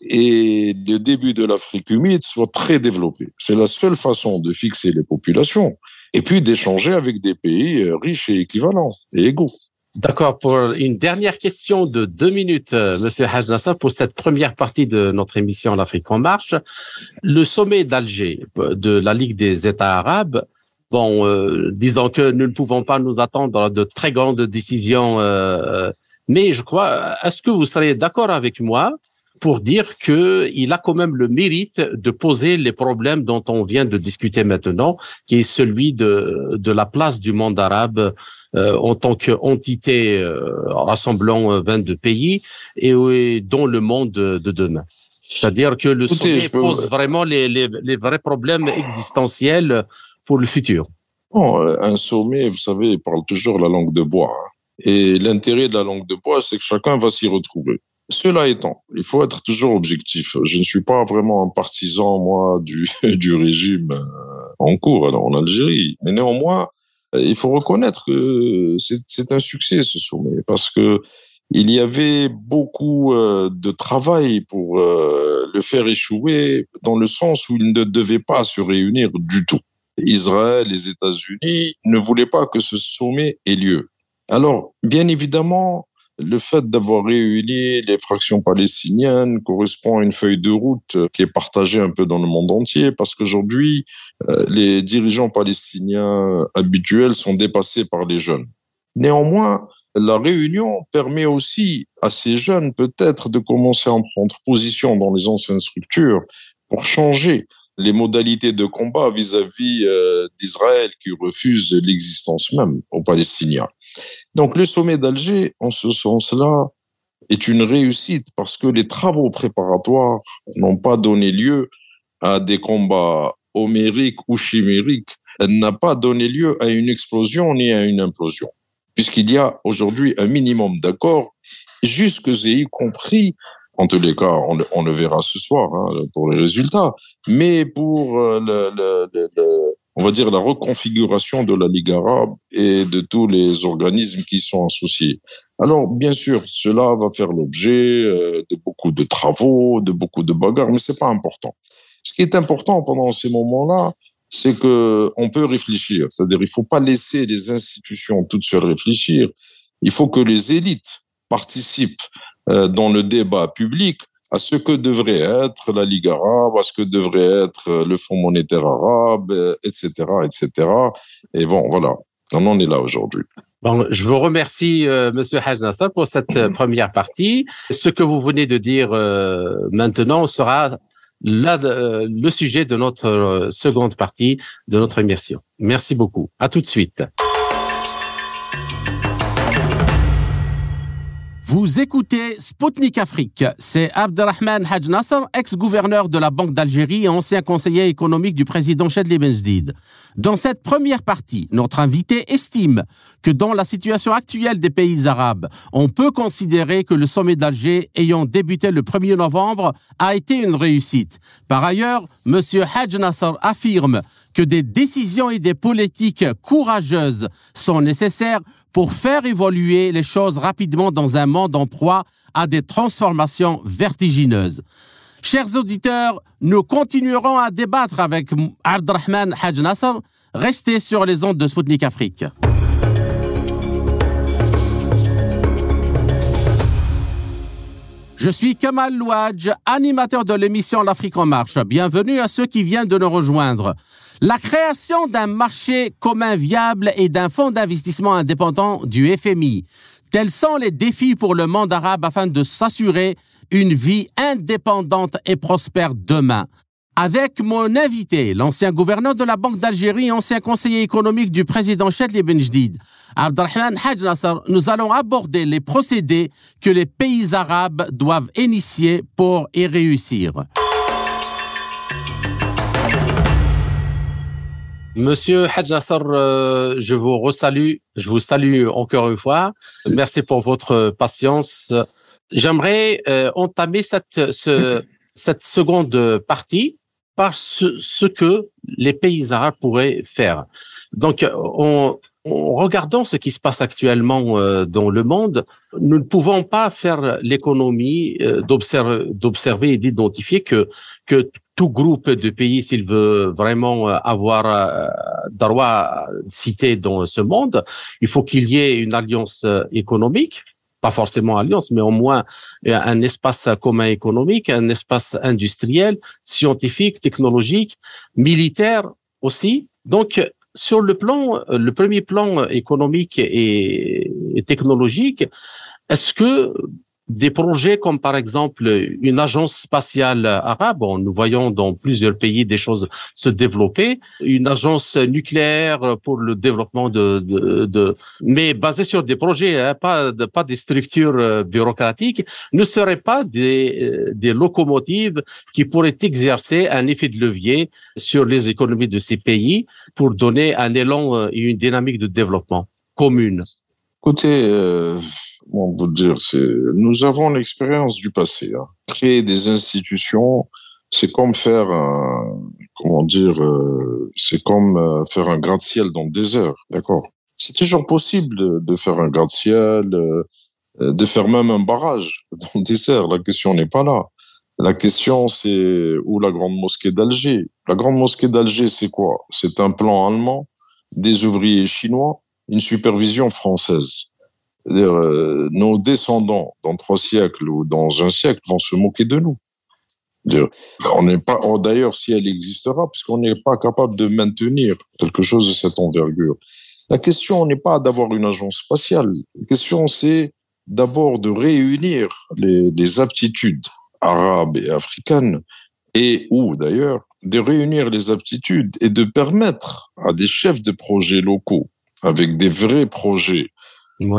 Speaker 3: et le début de l'Afrique humide soit très développé. C'est la seule façon de fixer les populations et puis d'échanger avec des pays euh, riches et équivalents et égaux.
Speaker 5: D'accord. Pour une dernière question de deux minutes, euh, Monsieur Hajnassa, pour cette première partie de notre émission L'Afrique en marche, le sommet d'Alger de la Ligue des États arabes, bon, euh, disons que nous ne pouvons pas nous attendre à de très grandes décisions, euh, mais je crois, est-ce que vous serez d'accord avec moi pour dire que il a quand même le mérite de poser les problèmes dont on vient de discuter maintenant, qui est celui de, de la place du monde arabe euh, en tant qu'entité euh, rassemblant 22 pays et, et dont le monde de demain. C'est-à-dire que le Écoutez, sommet pose vraiment les, les, les, vrais problèmes existentiels pour le futur.
Speaker 3: Bon, un sommet, vous savez, parle toujours la langue de bois. Hein. Et l'intérêt de la langue de bois, c'est que chacun va s'y retrouver. Cela étant, il faut être toujours objectif. Je ne suis pas vraiment un partisan, moi, du, du régime euh, en cours en Algérie. Mais néanmoins, euh, il faut reconnaître que c'est un succès, ce sommet, parce que il y avait beaucoup euh, de travail pour le faire échouer dans le sens où il ne devait pas se réunir du tout. Israël, les États-Unis ne voulaient pas que ce sommet ait lieu. Alors, bien évidemment, le fait d'avoir réuni les fractions palestiniennes correspond à une feuille de route qui est partagée un peu dans le monde entier parce qu'aujourd'hui, euh, les dirigeants palestiniens habituels sont dépassés par les jeunes. Néanmoins, la réunion permet aussi à ces jeunes peut-être de commencer à en prendre position dans les anciennes structures pour changer les modalités de combat vis-à-vis euh, d'Israël qui refuse l'existence même aux Palestiniens. Donc le sommet d'Alger, en ce sens-là, est une réussite parce que les travaux préparatoires n'ont pas donné lieu à des combats homériques ou chimériques. Elle n'a pas donné lieu à une explosion ni à une implosion puisqu'il y a aujourd'hui un minimum d'accords, jusque y compris en tous les cas, on, le verra ce soir hein, pour les résultats, mais pour euh, on va dire la reconfiguration de la Ligue arabe et de tous les organismes qui sont associés. Alors, bien sûr, cela va faire l'objet euh, de beaucoup de travaux, de beaucoup de bagarres, mais c'est pas important. Ce qui est important pendant ces moments-là, c'est que on peut réfléchir. C'est-à-dire, il faut pas laisser les institutions toutes seules réfléchir. Il faut que les élites participent dans le débat public à ce que devrait être la Ligue arabe, à ce que devrait être le Fonds monétaire arabe, etc., etc. Et bon, voilà, on en est là aujourd'hui.
Speaker 5: Bon, je vous remercie, euh, Monsieur pour cette euh, première partie. Ce que vous venez de dire euh, maintenant sera le sujet de notre seconde partie de notre émission. Merci beaucoup. À tout de suite. Vous écoutez Spoutnik Afrique. C'est Abdelrahman Haj Nasser, ex-gouverneur de la Banque d'Algérie et ancien conseiller économique du président Chedli Benjdid. Dans cette première partie, notre invité estime que dans la situation actuelle des pays arabes, on peut considérer que le sommet d'Alger ayant débuté le 1er novembre a été une réussite. Par ailleurs, monsieur Haj Nasser affirme que des décisions et des politiques courageuses sont nécessaires pour faire évoluer les choses rapidement dans un monde en proie à des transformations vertigineuses. Chers auditeurs, nous continuerons à débattre avec Abdrahman Haj Nasser. Restez sur les ondes de Sputnik Afrique. Je suis Kamal Louadj, animateur de l'émission L'Afrique en marche. Bienvenue à ceux qui viennent de nous rejoindre. La création d'un marché commun viable et d'un fonds d'investissement indépendant du FMI. Tels sont les défis pour le monde arabe afin de s'assurer une vie indépendante et prospère demain. Avec mon invité, l'ancien gouverneur de la Banque d'Algérie, ancien conseiller économique du président Chetli Benjdid, Abdelrahman Nasser, nous allons aborder les procédés que les pays arabes doivent initier pour y réussir. Monsieur Haj Nasser, euh, je vous resalue, je vous salue encore une fois. Merci pour votre patience. J'aimerais euh, entamer cette, cette seconde partie par ce, que les pays arabes pourraient faire. Donc, en, regardant ce qui se passe actuellement euh, dans le monde, nous ne pouvons pas faire l'économie d'observer et d'identifier que, que tout groupe de pays, s'il veut vraiment euh, avoir euh, droit cité dans ce monde, il faut qu'il y ait une alliance euh, économique, pas forcément alliance, mais au moins un espace commun économique, un espace industriel, scientifique, technologique, militaire aussi. Donc, sur le plan, le premier plan économique et technologique, est-ce que des projets comme par exemple une agence spatiale arabe, nous voyons dans plusieurs pays des choses se développer, une agence nucléaire pour le développement de, de, de mais basée sur des projets, hein, pas de, pas des structures euh, bureaucratiques, ne seraient pas des, euh, des locomotives qui pourraient exercer un effet de levier sur les économies de ces pays pour donner un élan euh, et une dynamique de développement commune.
Speaker 3: Écoutez, on vous dire, c'est, nous avons l'expérience du passé. Hein. Créer des institutions, c'est comme faire un, comment dire, euh, c'est comme euh, faire un gratte-ciel dans le désert, d'accord? C'est toujours possible de, de faire un gratte-ciel, euh, de faire même un barrage dans le désert. La question n'est pas là. La question, c'est où la grande mosquée d'Alger? La grande mosquée d'Alger, c'est quoi? C'est un plan allemand, des ouvriers chinois, une supervision française. Euh, nos descendants dans trois siècles ou dans un siècle vont se moquer de nous. On n'est pas, d'ailleurs, si elle existera, puisqu'on n'est pas capable de maintenir quelque chose de cette envergure. La question n'est pas d'avoir une agence spatiale. La question, c'est d'abord de réunir les, les, aptitudes arabes et africaines et ou d'ailleurs de réunir les aptitudes et de permettre à des chefs de projets locaux avec des vrais projets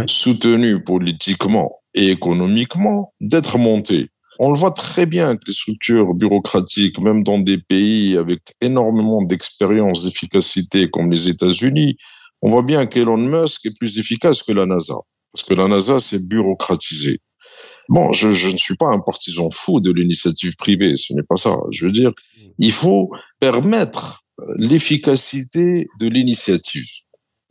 Speaker 3: soutenu politiquement et économiquement, d'être monté. On le voit très bien que les structures bureaucratiques, même dans des pays avec énormément d'expérience, d'efficacité comme les États-Unis, on voit bien qu'Elon Musk est plus efficace que la NASA. Parce que la NASA, c'est bureaucratisé. Bon, je, je, ne suis pas un partisan fou de l'initiative privée, ce n'est pas ça. Je veux dire, il faut permettre l'efficacité de l'initiative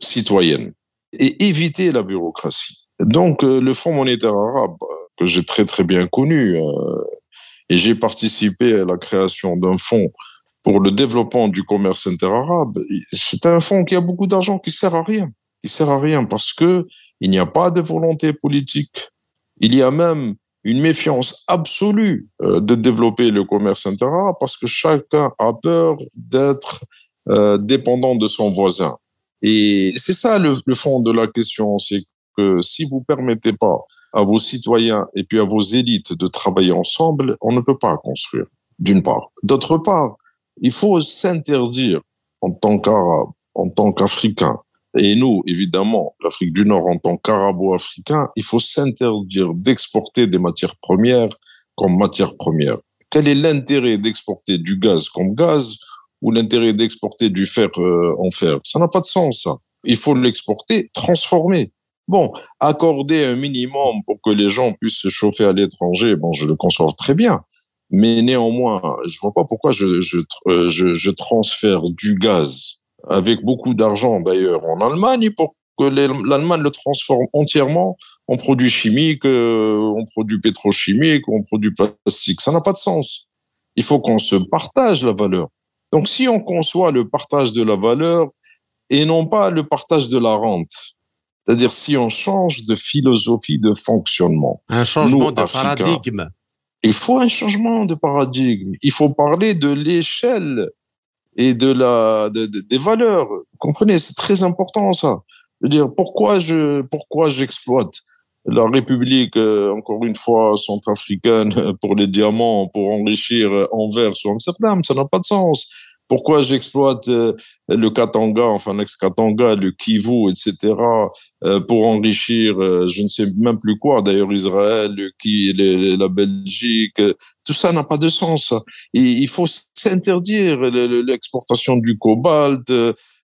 Speaker 3: citoyenne et éviter la bureaucratie. Donc, euh, le Fonds monétaire arabe, que j'ai très très bien connu, euh, et j'ai participé à la création d'un fonds pour le développement du commerce interarabe, c'est un fonds qui a beaucoup d'argent qui sert à rien. Qui sert à rien parce que il n'y a pas de volonté politique. Il y a même une méfiance absolue euh, de développer le commerce interarabe parce que chacun a peur d'être euh, dépendant de son voisin. Et c'est ça le, fond de la question, c'est que si vous permettez pas à vos citoyens et puis à vos élites de travailler ensemble, on ne peut pas construire, d'une part. D'autre part, il faut s'interdire en tant qu'Arabe, en tant qu'Africain, et nous, évidemment, l'Afrique du Nord en tant qu'Arabo-Africain, il faut s'interdire d'exporter des matières premières comme matières premières. Quel est l'intérêt d'exporter du gaz comme gaz ou l'intérêt d'exporter du fer euh, en fer Ça n'a pas de sens, ça. Il faut l'exporter transformé. Bon, accorder un minimum pour que les gens puissent se chauffer à l'étranger, bon, je le conçois très bien. Mais néanmoins, je vois pas pourquoi je, euh, transfère du gaz avec beaucoup d'argent d'ailleurs en Allemagne pour que l'Allemagne le transforme entièrement en produits chimiques, euh, en produits pétrochimiques, en produits plastiques. Ça n'a pas de sens. Il faut qu'on se partage la valeur. Donc si on conçoit le partage de la valeur et non pas le partage de la rente, c'est-à-dire si on change de philosophie de fonctionnement.
Speaker 5: Un changement de paradigme.
Speaker 3: Il faut un changement de paradigme. Il faut parler de l'échelle et de la de, de, des valeurs. Vous comprenez, c'est très important ça. Je veux dire, pourquoi je pourquoi j'exploite la République, euh, encore une fois, centrafricaine pour les diamants, pour enrichir Anvers ou Amsterdam, ça n'a pas de sens pourquoi j'exploite euh, le Katanga, enfin l'ex-Katanga, le Kivu, etc., euh, pour enrichir, euh, je ne sais même plus quoi, d'ailleurs Israël, la Belgique, tout ça n'a pas de sens. il faut s'interdire l'exportation du cobalt,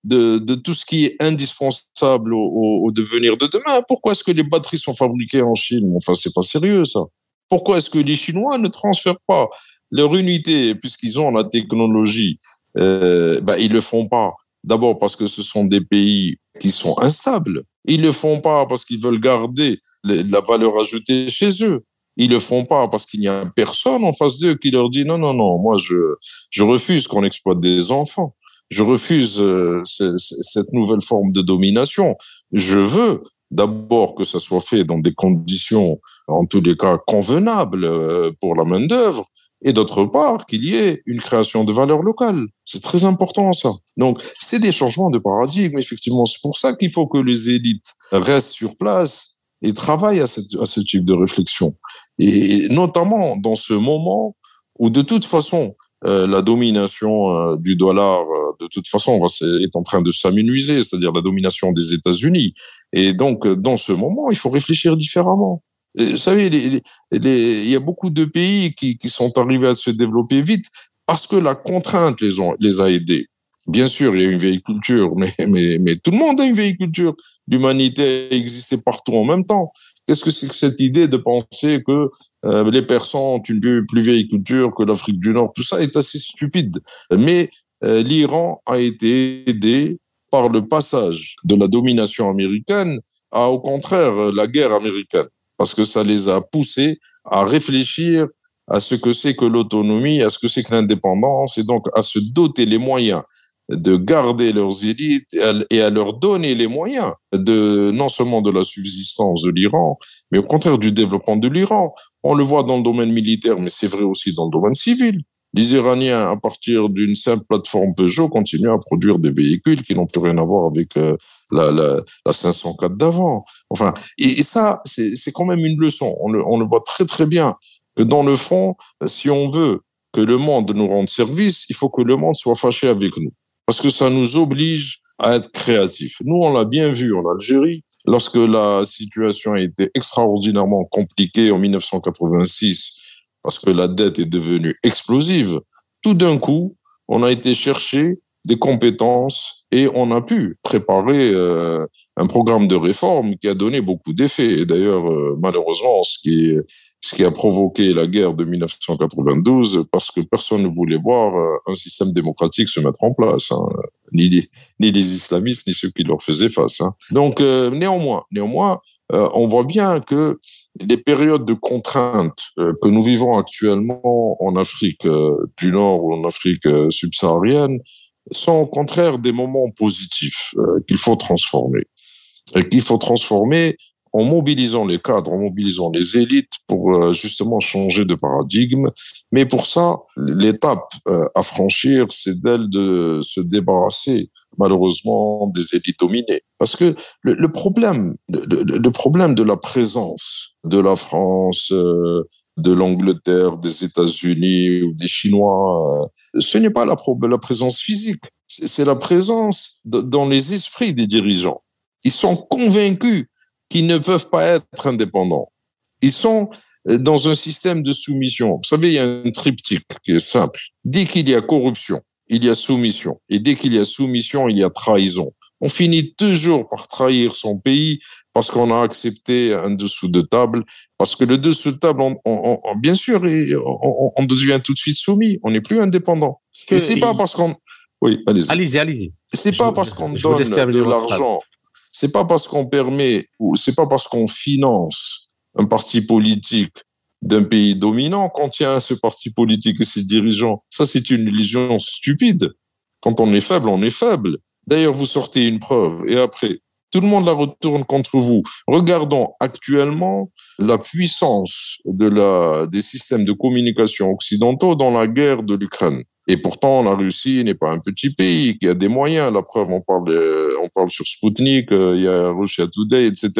Speaker 3: de, tout ce qui est indispensable au, devenir de demain. Pourquoi est-ce que les batteries sont fabriquées en Chine? Enfin, c'est pas sérieux ça. Pourquoi est-ce que les Chinois ne transfèrent pas leur unité, puisqu'ils ont la technologie, euh, bah, ils le font pas. D'abord parce que ce sont des pays qui sont instables. Ils le font pas parce qu'ils veulent garder la valeur ajoutée chez eux. Ils le font pas parce qu'il n'y a personne en face d'eux qui leur dit non, non, non, moi je, je refuse qu'on exploite des enfants. Je refuse euh, cette nouvelle forme de domination. Je veux d'abord que ça soit fait dans des conditions, en tous les cas, convenables euh, pour la main d'œuvre, et d'autre part qu'il y ait une création de valeur locale. C'est très important ça. Donc c'est des changements de paradigme, effectivement. C'est pour ça qu'il faut que les élites restent sur place et travaillent à, cette, à ce type de réflexion. Et notamment dans ce moment où de toute façon euh, la domination euh, du dollar, euh, de toute façon, est en train de s'amenuiser, c'est-à-dire la domination des États-Unis. Et donc, dans ce moment, il faut réfléchir différemment. Vous savez, il y a beaucoup de pays qui, sont arrivés à se développer vite parce que la contrainte les, a aidés. Bien sûr, il y a une vieille culture, mais, tout le monde a une vieille culture. L'humanité existait partout en même temps. Qu'est-ce que c'est que cette idée de penser que euh, les Persans ont une plus vieille culture que l'Afrique du Nord? Tout ça est assez stupide. Mais euh, l'Iran a été aidé par le passage de la domination américaine à, au contraire, la guerre américaine parce que ça les a poussés à réfléchir à ce que c'est que l'autonomie, à ce que c'est que l'indépendance, et donc à se doter les moyens de garder leurs élites et à, leur donner les moyens de non seulement de la subsistance de l'Iran, mais au contraire du développement de l'Iran. On le voit dans le domaine militaire, mais c'est vrai aussi dans le domaine civil. Les Iraniens, à partir d'une simple plateforme Peugeot, continuent à produire des véhicules qui n'ont plus rien à voir avec euh, la, la, la 504 d'avant. Enfin, et, ça, c'est quand même une leçon. On le, on le voit très très bien que dans le fond, si on veut que le monde nous rende service, il faut que le monde soit fâché avec nous, parce que ça nous oblige à être créatifs. Nous, on l'a bien vu en Algérie, lorsque la situation a été extraordinairement compliquée en 1986 parce que la dette est devenue explosive, tout d'un coup, on a été chercher des compétences Et on a pu préparer euh, un programme de réforme qui a donné beaucoup d'effets. Et d'ailleurs, euh, malheureusement, ce qui, a provoqué la guerre de 1992, parce que personne ne voulait voir euh, un système démocratique se mettre en place, hein. Ni, les, islamistes, ni ceux qui leur faisaient face. Hein. Donc, néanmoins, néanmoins, on voit bien que les périodes de contraintes que nous vivons actuellement en Afrique du Nord ou en Afrique subsaharienne sont au contraire des moments positifs euh, qu'il faut transformer. Et qu'il faut transformer en mobilisant les cadres, en mobilisant les élites pour euh, justement changer de paradigme. Mais pour ça, l'étape euh, à franchir, c'est d'elle de se débarrasser malheureusement des élites dominées. Parce que le, problème, le, problème de la présence de la France, de l'Angleterre, des États-Unis ou des Chinois. Euh, ce n'est pas la présence physique, c'est la présence dans les esprits des dirigeants. Ils sont convaincus qu'ils ne peuvent pas être indépendants. Ils sont euh, dans un système de soumission. Vous savez, il y a un triptyque qui est simple. Dès qu'il y a corruption, il y a soumission. Et dès qu'il y a soumission, il y a trahison on finit toujours par trahir son pays parce qu'on a accepté un dessous de table, parce que le dessous de table, on, bien sûr, on, devient tout de suite soumis, on n'est plus indépendant. Et c'est pas parce qu'on, oui,
Speaker 5: allez-y, allez-y, allez
Speaker 3: C'est pas parce qu'on donne de l'argent, c'est pas parce qu'on permet, ou c'est pas parce qu'on finance un parti politique d'un pays dominant qu'on tient à ce parti politique et ses dirigeants. Ça, c'est une illusion stupide. Quand on est faible, on est faible. D'ailleurs, vous sortez une preuve et après, tout le monde la retourne contre vous. Regardons actuellement la puissance des systèmes de communication occidentaux dans la guerre de l'Ukraine. Et pourtant, la Russie n'est pas un petit pays qui a des moyens. La preuve, on parle, on parle sur Sputnik, euh, il y a Russia Today, etc.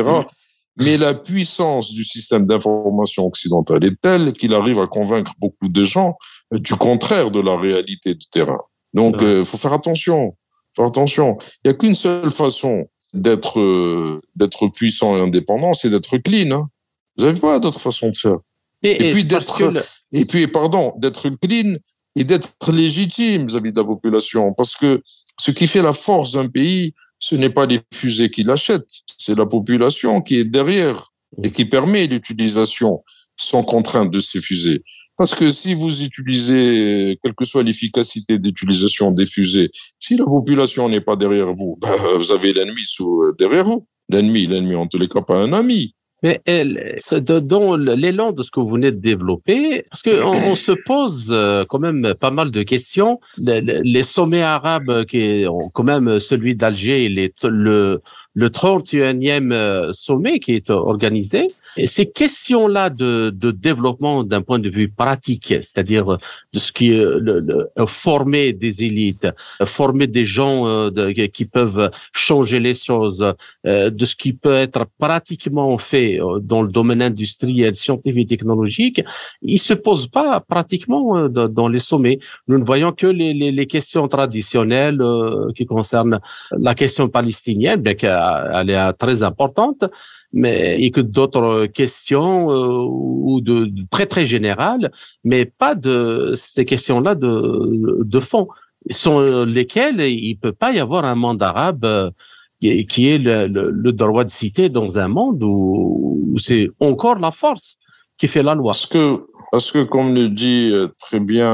Speaker 3: Mais la puissance du système d'information occidental est telle qu'il arrive à convaincre beaucoup de gens du contraire de la réalité du terrain. Donc, il euh, faut faire attention attention, il n'y a qu'une seule façon d'être euh, d'être puissant et indépendant, c'est d'être clean. Hein. Vous n'avez pas d'autre façon de faire. Et, puis d'être et puis pardon, d'être clean et d'être légitime vis-à-vis de la population, parce que ce qui fait la force d'un pays, ce n'est pas les fusées qui l'achètent, c'est la population qui est derrière et qui permet l'utilisation sans contrainte de ces fusées. Parce que si vous utilisez, quelle que soit l'efficacité d'utilisation des fusées, si la population n'est pas derrière vous, ben, vous avez l'ennemi derrière vous. L'ennemi, l'ennemi en tous les cas, pas un ami.
Speaker 5: Mais dans l'élan de ce que vous venez de développer, parce qu'on on se pose euh, quand même pas mal de questions. Les, sommets arabes, qui ont quand même celui d'Alger, le, le 31e euh, sommet qui est organisé. Ces questions-là de, de développement d'un point de vue pratique, c'est-à-dire de ce qui est le, former des élites, former des gens euh, qui peuvent changer les choses, euh, de ce qui peut être pratiquement fait dans le domaine industriel, scientifique et technologique, il se pose pas pratiquement dans les sommets. Nous ne voyons que les, les, les questions traditionnelles qui concernent la question palestinienne, bien elle est très importante, mais et que d'autres questions euh, ou de, très très générales, mais pas de ces questions-là de, de fond, sont lesquelles il peut pas y avoir un monde arabe euh, qui est le, le, droit de citer dans un monde où, c'est encore la force qui fait la loi.
Speaker 3: Parce que, parce que comme le dit euh, très bien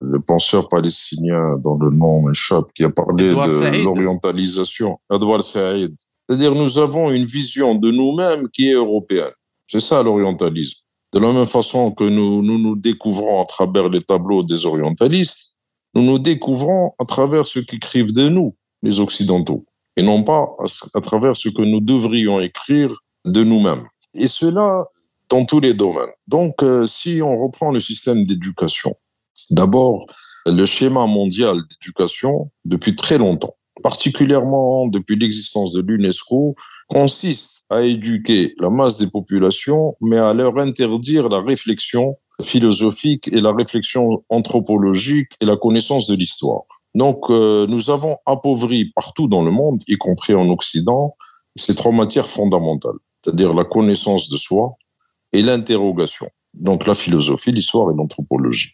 Speaker 3: le penseur palestinien dont le nom m'échappe, qui a parlé de l'orientalisation, Edouard Saïd. C'est-à-dire, nous avons une vision de nous-mêmes qui est européenne. C'est ça l'orientalisme. De la même façon que nous, nous découvrons à travers les tableaux des orientalistes, nous nous découvrons à travers ce qu'écrivent de nous, les Occidentaux, et non pas à travers ce que nous devrions écrire de nous-mêmes. Et cela dans tous les domaines. Donc, euh, si on reprend le système d'éducation, D'abord, le schéma mondial d'éducation, depuis très longtemps, particulièrement depuis l'existence de l'UNESCO, consiste à éduquer la masse des populations, mais à leur interdire la réflexion philosophique et la réflexion anthropologique et la connaissance de l'histoire. Donc, euh, nous avons appauvri partout dans le monde, y compris en Occident, ces trois matières fondamentales, c'est-à-dire la connaissance de soi et l'interrogation. Donc, la philosophie, l'histoire et l'anthropologie.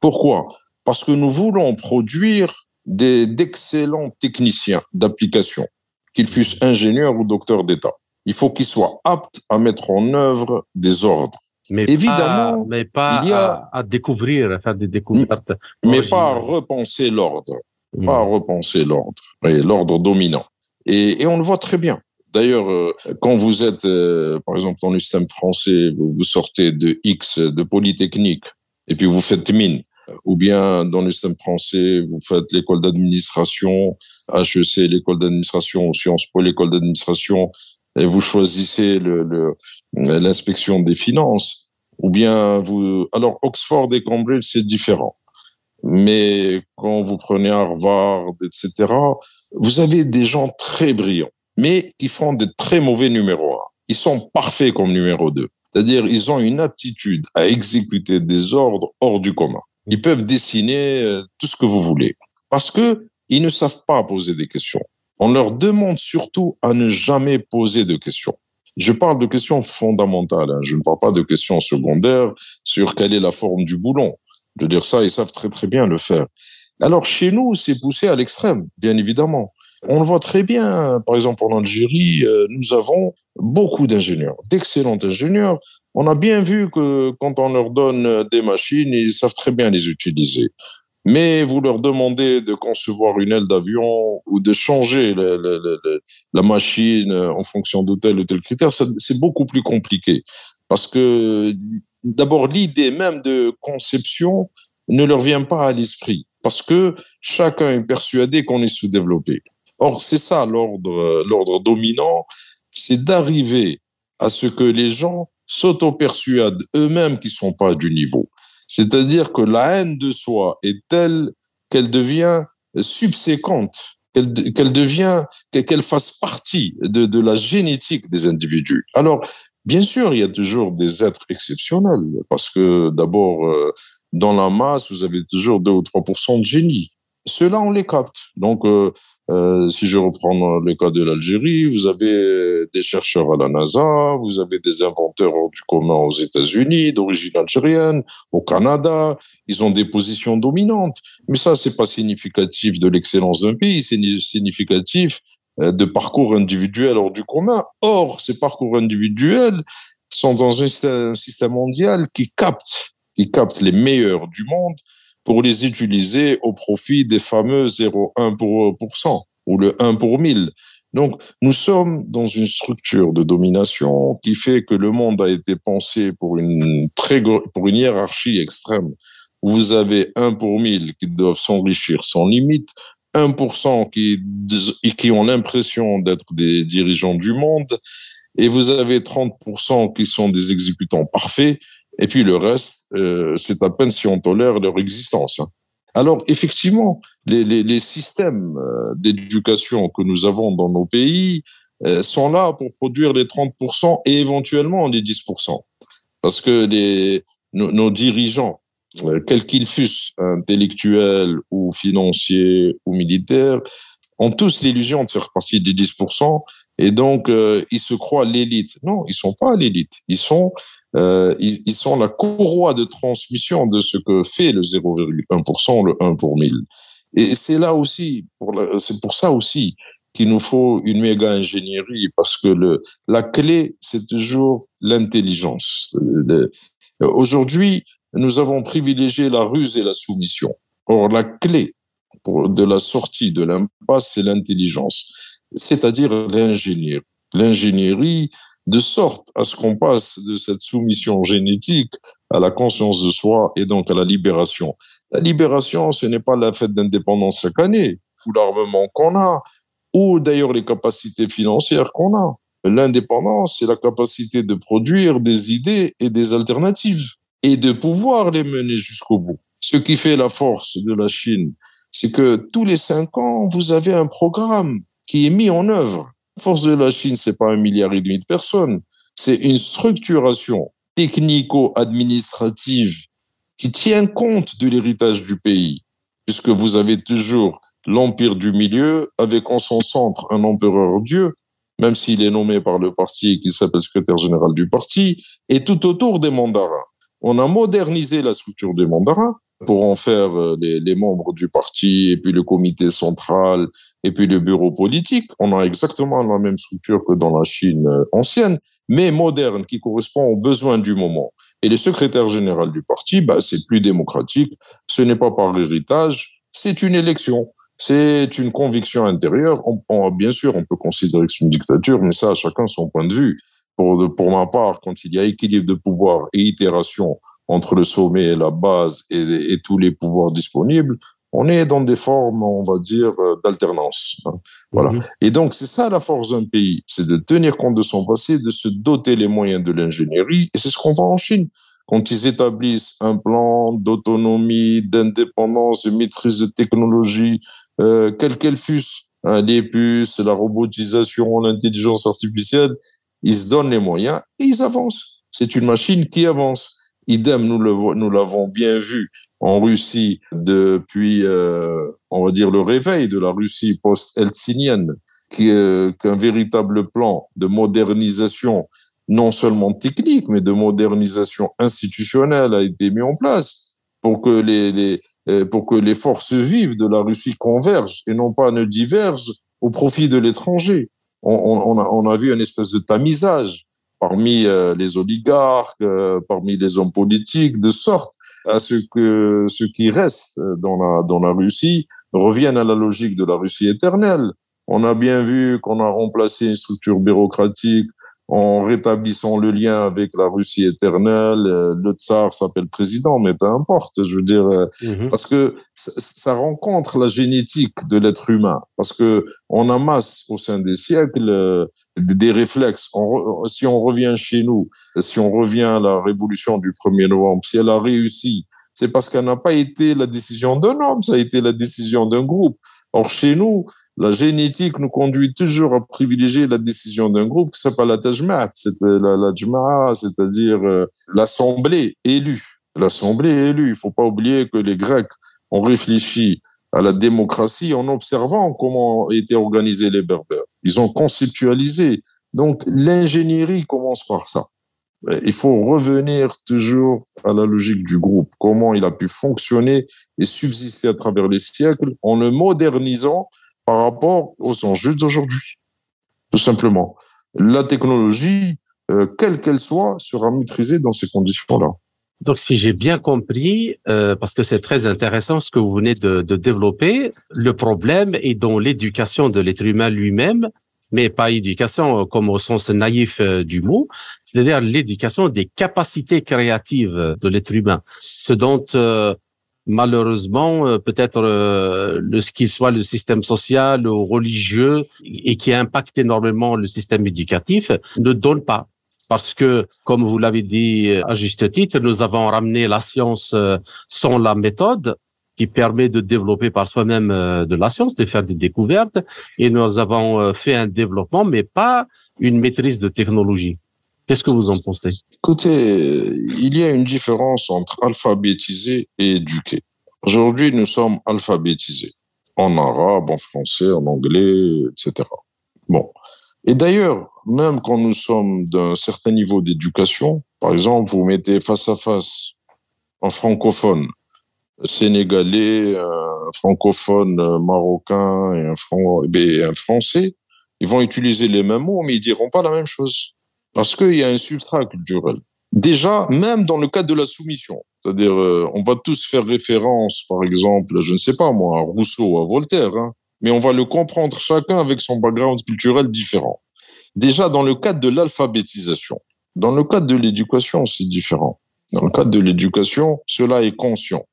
Speaker 3: Pourquoi? Parce que nous voulons produire d'excellents techniciens d'application, qu'ils fussent ingénieurs ou docteurs d'État. Il faut qu'ils soient aptes à mettre en œuvre des ordres.
Speaker 5: Mais Évidemment, pas, mais pas il y a, à, découvrir, à faire des découvertes.
Speaker 3: Mais pas à repenser l'ordre. Pas à repenser l'ordre. L'ordre dominant. Et, et, on le voit très bien. D'ailleurs, euh, quand vous êtes, euh, par exemple, dans le système français, vous, sortez de X, de Polytechnique, et puis vous faites mine. Ou bien dans le système français, vous faites l'école d'administration, HEC, l'école d'administration, Sciences Po, l'école d'administration, et vous choisissez l'inspection des finances. Ou bien vous, alors Oxford et Cambridge, c'est différent. Mais quand vous prenez Harvard, etc., vous avez des gens très brillants, mais qui font de très mauvais numéro un. Ils sont parfaits comme numéro deux. C'est-à-dire, ils ont une aptitude à exécuter des ordres hors du commun. Ils peuvent dessiner euh, tout ce que vous voulez. Parce que ils ne savent pas poser des questions. On leur demande surtout à ne jamais poser de questions. Je parle de questions fondamentales. Hein. Je ne parle pas de questions secondaires sur quelle est la forme du boulon. De dire ça, ils savent très très bien le faire. Alors chez nous, c'est poussé à l'extrême, bien évidemment. On le voit très bien, par exemple en Algérie, euh, nous avons beaucoup d'ingénieurs, d'excellents ingénieurs. On a bien vu que quand on leur donne des machines, ils savent très bien les utiliser. Mais vous leur demandez de concevoir une aile d'avion ou de changer la, machine en fonction de tel ou tel critère, c'est beaucoup plus compliqué. Parce que d'abord, l'idée même de conception ne leur vient pas à l'esprit. Parce que chacun est persuadé qu'on est sous-développé. Or, c'est ça l'ordre dominant, c'est d'arriver à ce que les gens s'auto-persuadent eux-mêmes qu'ils sont pas du niveau. C'est-à-dire que la haine de soi est telle qu'elle devient subséquente, qu'elle devient, qu'elle fasse partie de, de la génétique des individus. Alors, bien sûr, il y a toujours des êtres exceptionnels, parce que d'abord, euh, dans la masse, vous avez toujours 2 ou 3% de génie. Ceux-là, on les capte. Donc, euh, euh, si je reprends le cas de l'Algérie, vous avez des chercheurs à la NASA, vous avez des inventeurs hors du commun aux États-Unis, d'origine algérienne, au Canada. Ils ont des positions dominantes. Mais ça, c'est pas significatif de l'excellence d'un pays, c'est significatif euh, de parcours individuels hors du commun. Or, ces parcours individuels sont dans un système mondial qui capte, qui capte les meilleurs du monde pour les utiliser au profit des fameux 0,1% ou le 1 pour 1000. Donc, nous sommes dans une structure de domination qui fait que le monde a été pensé pour une très pour une hiérarchie extrême. Vous avez 1 pour 1000 qui doivent s'enrichir sans limite, 1% qui, qui ont l'impression d'être des dirigeants du monde, et vous avez 30% qui sont des exécutants parfaits, et puis le reste, euh, c'est à peine si on tolère leur existence. Hein. Alors effectivement, les, systèmes euh, d'éducation que nous avons dans nos pays euh, sont là pour produire les 30% et éventuellement les 10%. Parce que nos, dirigeants, quels qu'ils fussent, intellectuels ou financiers ou militaires, ont tous l'illusion de faire partie des 10%, et donc ils se croient l'élite. Non, ils sont pas l'élite. Ils sont euh, ils, sont la courroie de transmission de ce que fait le 0,1%, le 1 pour 1000. Et c'est là aussi, c'est pour ça aussi qu'il nous faut une méga ingénierie parce que la clé, c'est toujours l'intelligence. Aujourd'hui, nous avons privilégié la ruse et la soumission. Or, la clé de la sortie de l'impasse, c'est l'intelligence, c'est-à-dire l'ingénierie. L'ingénierie, de sorte à ce qu'on passe de cette soumission génétique à la conscience de soi et donc à la libération. La libération, ce n'est pas la fête d'indépendance chaque année, ou l'armement qu'on a, ou d'ailleurs les capacités financières qu'on a. L'indépendance, c'est la capacité de produire des idées et des alternatives et de pouvoir les mener jusqu'au bout. Ce qui fait la force de la Chine c'est que tous les cinq ans, vous avez un programme qui est mis en œuvre. Force de la Chine, c'est pas un milliard et demi de personnes, c'est une structuration technico-administrative qui tient compte de l'héritage du pays, puisque vous avez toujours l'empire du milieu avec en son centre un empereur Dieu, même s'il est nommé par le parti et qu'il s'appelle secrétaire général du parti, et tout autour des mandarins. On a modernisé la structure des mandarins pour en faire euh, les, membres du parti et puis le comité central et puis le bureau politique. On a exactement la même structure que dans la Chine euh, ancienne, mais moderne, qui correspond aux besoins du moment. Et le secrétaire général du parti, bah, c'est plus démocratique. Ce n'est pas par héritage, c'est une élection. C'est une conviction intérieure. Bien sûr, on peut considérer que c'est une dictature, mais ça, chacun son point de vue. Pour, ma part, quand il y a équilibre de pouvoir et itération entre le sommet et la base et tous les pouvoirs disponibles, on est dans des formes, on va dire, euh, d'alternance. Hein. Voilà. Mhm. Et donc, c'est ça la force d'un pays, c'est de tenir compte de son passé, de se doter les moyens de l'ingénierie, et c'est ce qu'on voit en Chine. Quand ils établissent un plan d'autonomie, d'indépendance, de maîtrise de technologie, euh, quelle qu'elle fût, hein, les puces, la robotisation, l'intelligence artificielle, ils se donnent les moyens et ils avancent. C'est une machine qui avance. Idem, nous nous l'avons bien vu en Russie depuis, euh, on va dire, le réveil de la Russie post-heltsinienne, est qu'un véritable plan de modernisation, non seulement technique, mais de modernisation institutionnelle a été mis en place pour que les, les euh, pour que les forces vives de la Russie convergent et non pas ne divergent au profit de l'étranger. On, on, a, on, a, vu une espèce de tamisage parmi euh, les oligarques, parmi les hommes politiques, de sorte à ce que ce qui reste dans la, dans la Russie revienne à la logique de la Russie éternelle. On a bien vu qu'on a remplacé une structure bureaucratique en rétablissant le lien avec la Russie éternelle. Euh, le tsar s'appelle président, mais peu importe. Je veux dire, euh, mhm. parce que ça rencontre la génétique de l'être humain, parce que on amasse au sein des siècles euh, des réflexes. si on revient chez nous, si on revient à la révolution du 1er novembre, si elle a réussi, c'est parce qu'elle n'a pas été la décision d'un homme, ça a été la décision d'un groupe. Or, chez nous, la génétique nous conduit toujours à privilégier la décision d'un groupe qui s'appelle la tajma, c'est la, la c'est-à-dire euh, l'assemblée élue. L'assemblée élue. Il faut pas oublier que les Grecs ont réfléchi à la démocratie en observant comment étaient organisés les Berbères. Ils ont conceptualisé. Donc l'ingénierie commence par ça. Il faut revenir toujours à la logique du groupe, comment il a pu fonctionner et subsister à travers les siècles en le modernisant par rapport aux enjeux d'aujourd'hui. Tout simplement. La technologie, euh, quelle qu'elle soit, sera maîtrisée dans ces conditions-là.
Speaker 5: Donc, si j'ai bien compris, euh, parce que c'est très intéressant ce que vous venez de, de développer, le problème est dans l'éducation de l'être humain lui-même, mais pas éducation comme au sens naïf euh, du mot, c'est-à-dire l'éducation des capacités créatives de l'être humain, ce dont euh, malheureusement, euh, peut-être euh, le, ce qui soit le système social ou religieux et qui impacte énormément le système éducatif ne donne pas. Parce que, comme vous l'avez dit euh, à juste titre, nous avons ramené la science sans la méthode qui permet de développer par soi-même de la science, de faire des découvertes, et nous avons fait un développement, mais pas une maîtrise de technologie. Qu'est-ce que vous en pensez?
Speaker 3: Écoutez, il y a une différence entre alphabétisé et éduqué. Aujourd'hui, nous sommes alphabétisés en arabe, en français, en anglais, etc. Bon. Et d'ailleurs, même quand nous sommes d'un certain niveau d'éducation, par exemple, vous mettez face à face un francophone sénégalais, un francophone marocain et un, et un français, ils vont utiliser les mêmes mots, mais ils diront pas la même chose. Parce qu'il y a un substrat culturel. Déjà, même dans le cadre de la soumission, c'est-à-dire, euh, on va tous faire référence, par exemple, je ne sais pas moi, à Rousseau, à Voltaire, hein, mais on va le comprendre chacun avec son background culturel différent. Déjà, dans le cadre de l'alphabétisation, dans le cadre de l'éducation, c'est différent. Dans le cadre de l'éducation, cela est conscient.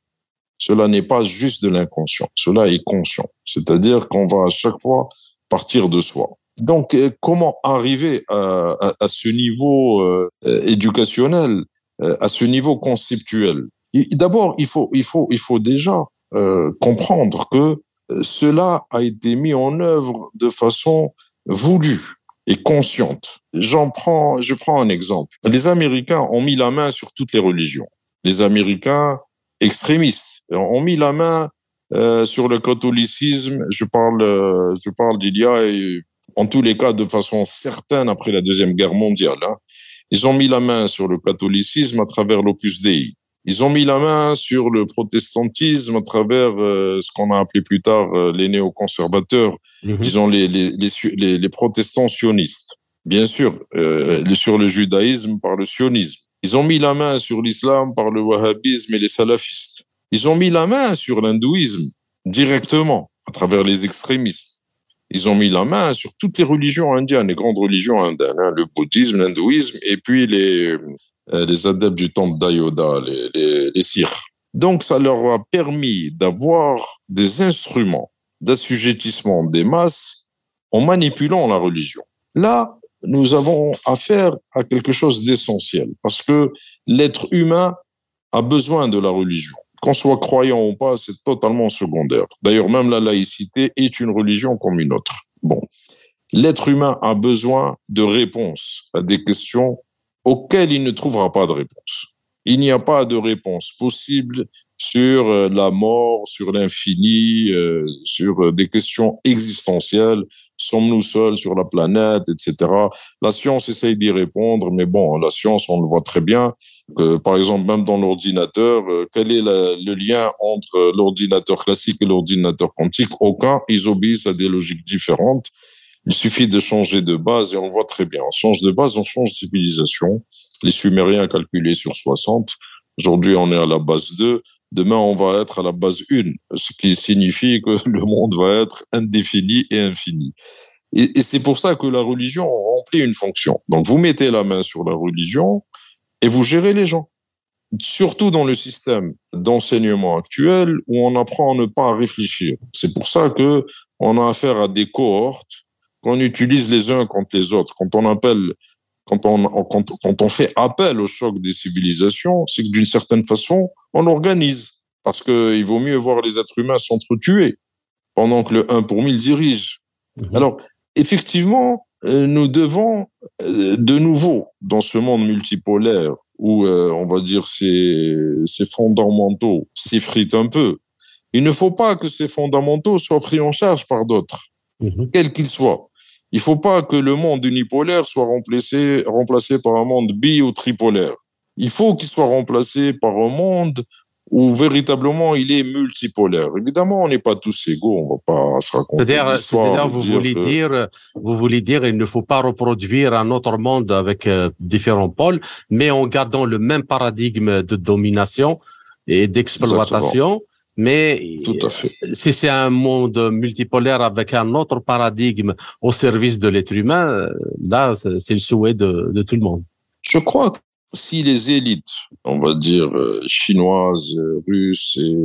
Speaker 3: Cela n'est pas juste de l'inconscient, cela est conscient. C'est-à-dire qu'on va à chaque fois partir de soi. Donc, euh, comment arriver à, ce niveau euh, éducationnel, euh, à ce niveau conceptuel? D'abord, il faut, il faut, il faut déjà comprendre que cela a été mis en œuvre de façon voulue et consciente. J'en prends, je prends un exemple. Les Américains ont mis la main sur toutes les religions. Les Américains extrémistes ont mis la main sur le catholicisme. Je parle, je parle en tous les cas de façon certaine après la Deuxième Guerre mondiale. Hein. Ils ont mis la main sur le catholicisme à travers l'Opus Dei. Ils ont mis la main sur le protestantisme à travers euh, ce qu'on a appelé plus tard euh, les néoconservateurs, mhm. disons les, les, les, les, protestants sionistes. Bien sûr, euh, sur le judaïsme par le sionisme. Ils ont mis la main sur l'islam par le wahhabisme et les salafistes. Ils ont mis la main sur l'hindouisme directement à travers les extrémistes. Ils ont mis la main sur toutes les religions indiennes, les grandes religions indiennes, hein, le bouddhisme, l'hindouisme et puis les, euh, adeptes du temple d'Ayoda, les, les, les Donc, ça leur a permis d'avoir des instruments d'assujettissement des masses en manipulant la religion. Là, nous avons affaire à quelque chose d'essentiel parce que l'être humain a besoin de la religion. Qu'on soit croyant ou pas, c'est totalement secondaire. D'ailleurs, même la laïcité est une religion comme une autre. Bon. L'être humain a besoin de réponses à des questions auquel il ne trouvera pas de réponse. Il n'y a pas de réponse possible sur euh, la mort, sur l'infini, euh, sur euh, des questions existentielles. Sommes-nous seuls sur la planète, etc. La science essaye d'y répondre, mais bon, la science, on le voit très bien, par exemple, même dans l'ordinateur, quel est le lien entre l'ordinateur classique et l'ordinateur quantique? Aucun, ils obéissent à des logiques différentes. Il suffit de changer de base et on voit très bien. On change de base, on change de civilisation. Les Sumériens calculaient sur 60. Aujourd'hui, on est à la base 2. Demain, on va être à la base 1, ce qui signifie que le monde va être indéfini et infini. Et, c'est pour ça que la religion remplit une fonction. Donc, vous mettez la main sur la religion et vous gérez les gens. Surtout dans le système d'enseignement actuel où on apprend à ne pas réfléchir. C'est pour ça que on a affaire à des cohortes qu'on utilise les uns contre les autres, quand on appelle, quand on, quand, quand on fait appel au choc des civilisations, c'est que d'une certaine façon, on organise. Parce qu'il vaut mieux voir les êtres humains s'entretuer pendant que le 1 pour 1000 dirige. Mhm. Alors, effectivement, euh, nous devons euh, de nouveau, dans ce monde multipolaire, où euh, on va dire ces, ces fondamentaux s'effritent un peu, il ne faut pas que ces fondamentaux soient pris en charge par d'autres, mhm. quels qu'ils soient. Il faut pas que le monde unipolaire soit remplacé, remplacé par un monde bi ou tripolaire. Il faut qu'il soit remplacé par un monde où véritablement il est multipolaire. Évidemment, on n'est pas tous égaux, on va pas se raconter
Speaker 5: C'est-à-dire, vous voulez dire, vous voulez dire, il ne faut pas reproduire un autre monde avec euh, différents pôles, mais en gardant le même paradigme de domination et d'exploitation. Mais
Speaker 3: fait.
Speaker 5: si c'est un monde multipolaire avec un autre paradigme au service de l'être humain, euh, là, c'est le souhait de, de, tout le monde.
Speaker 3: Je crois que si les élites, on va dire euh, chinoises, russes et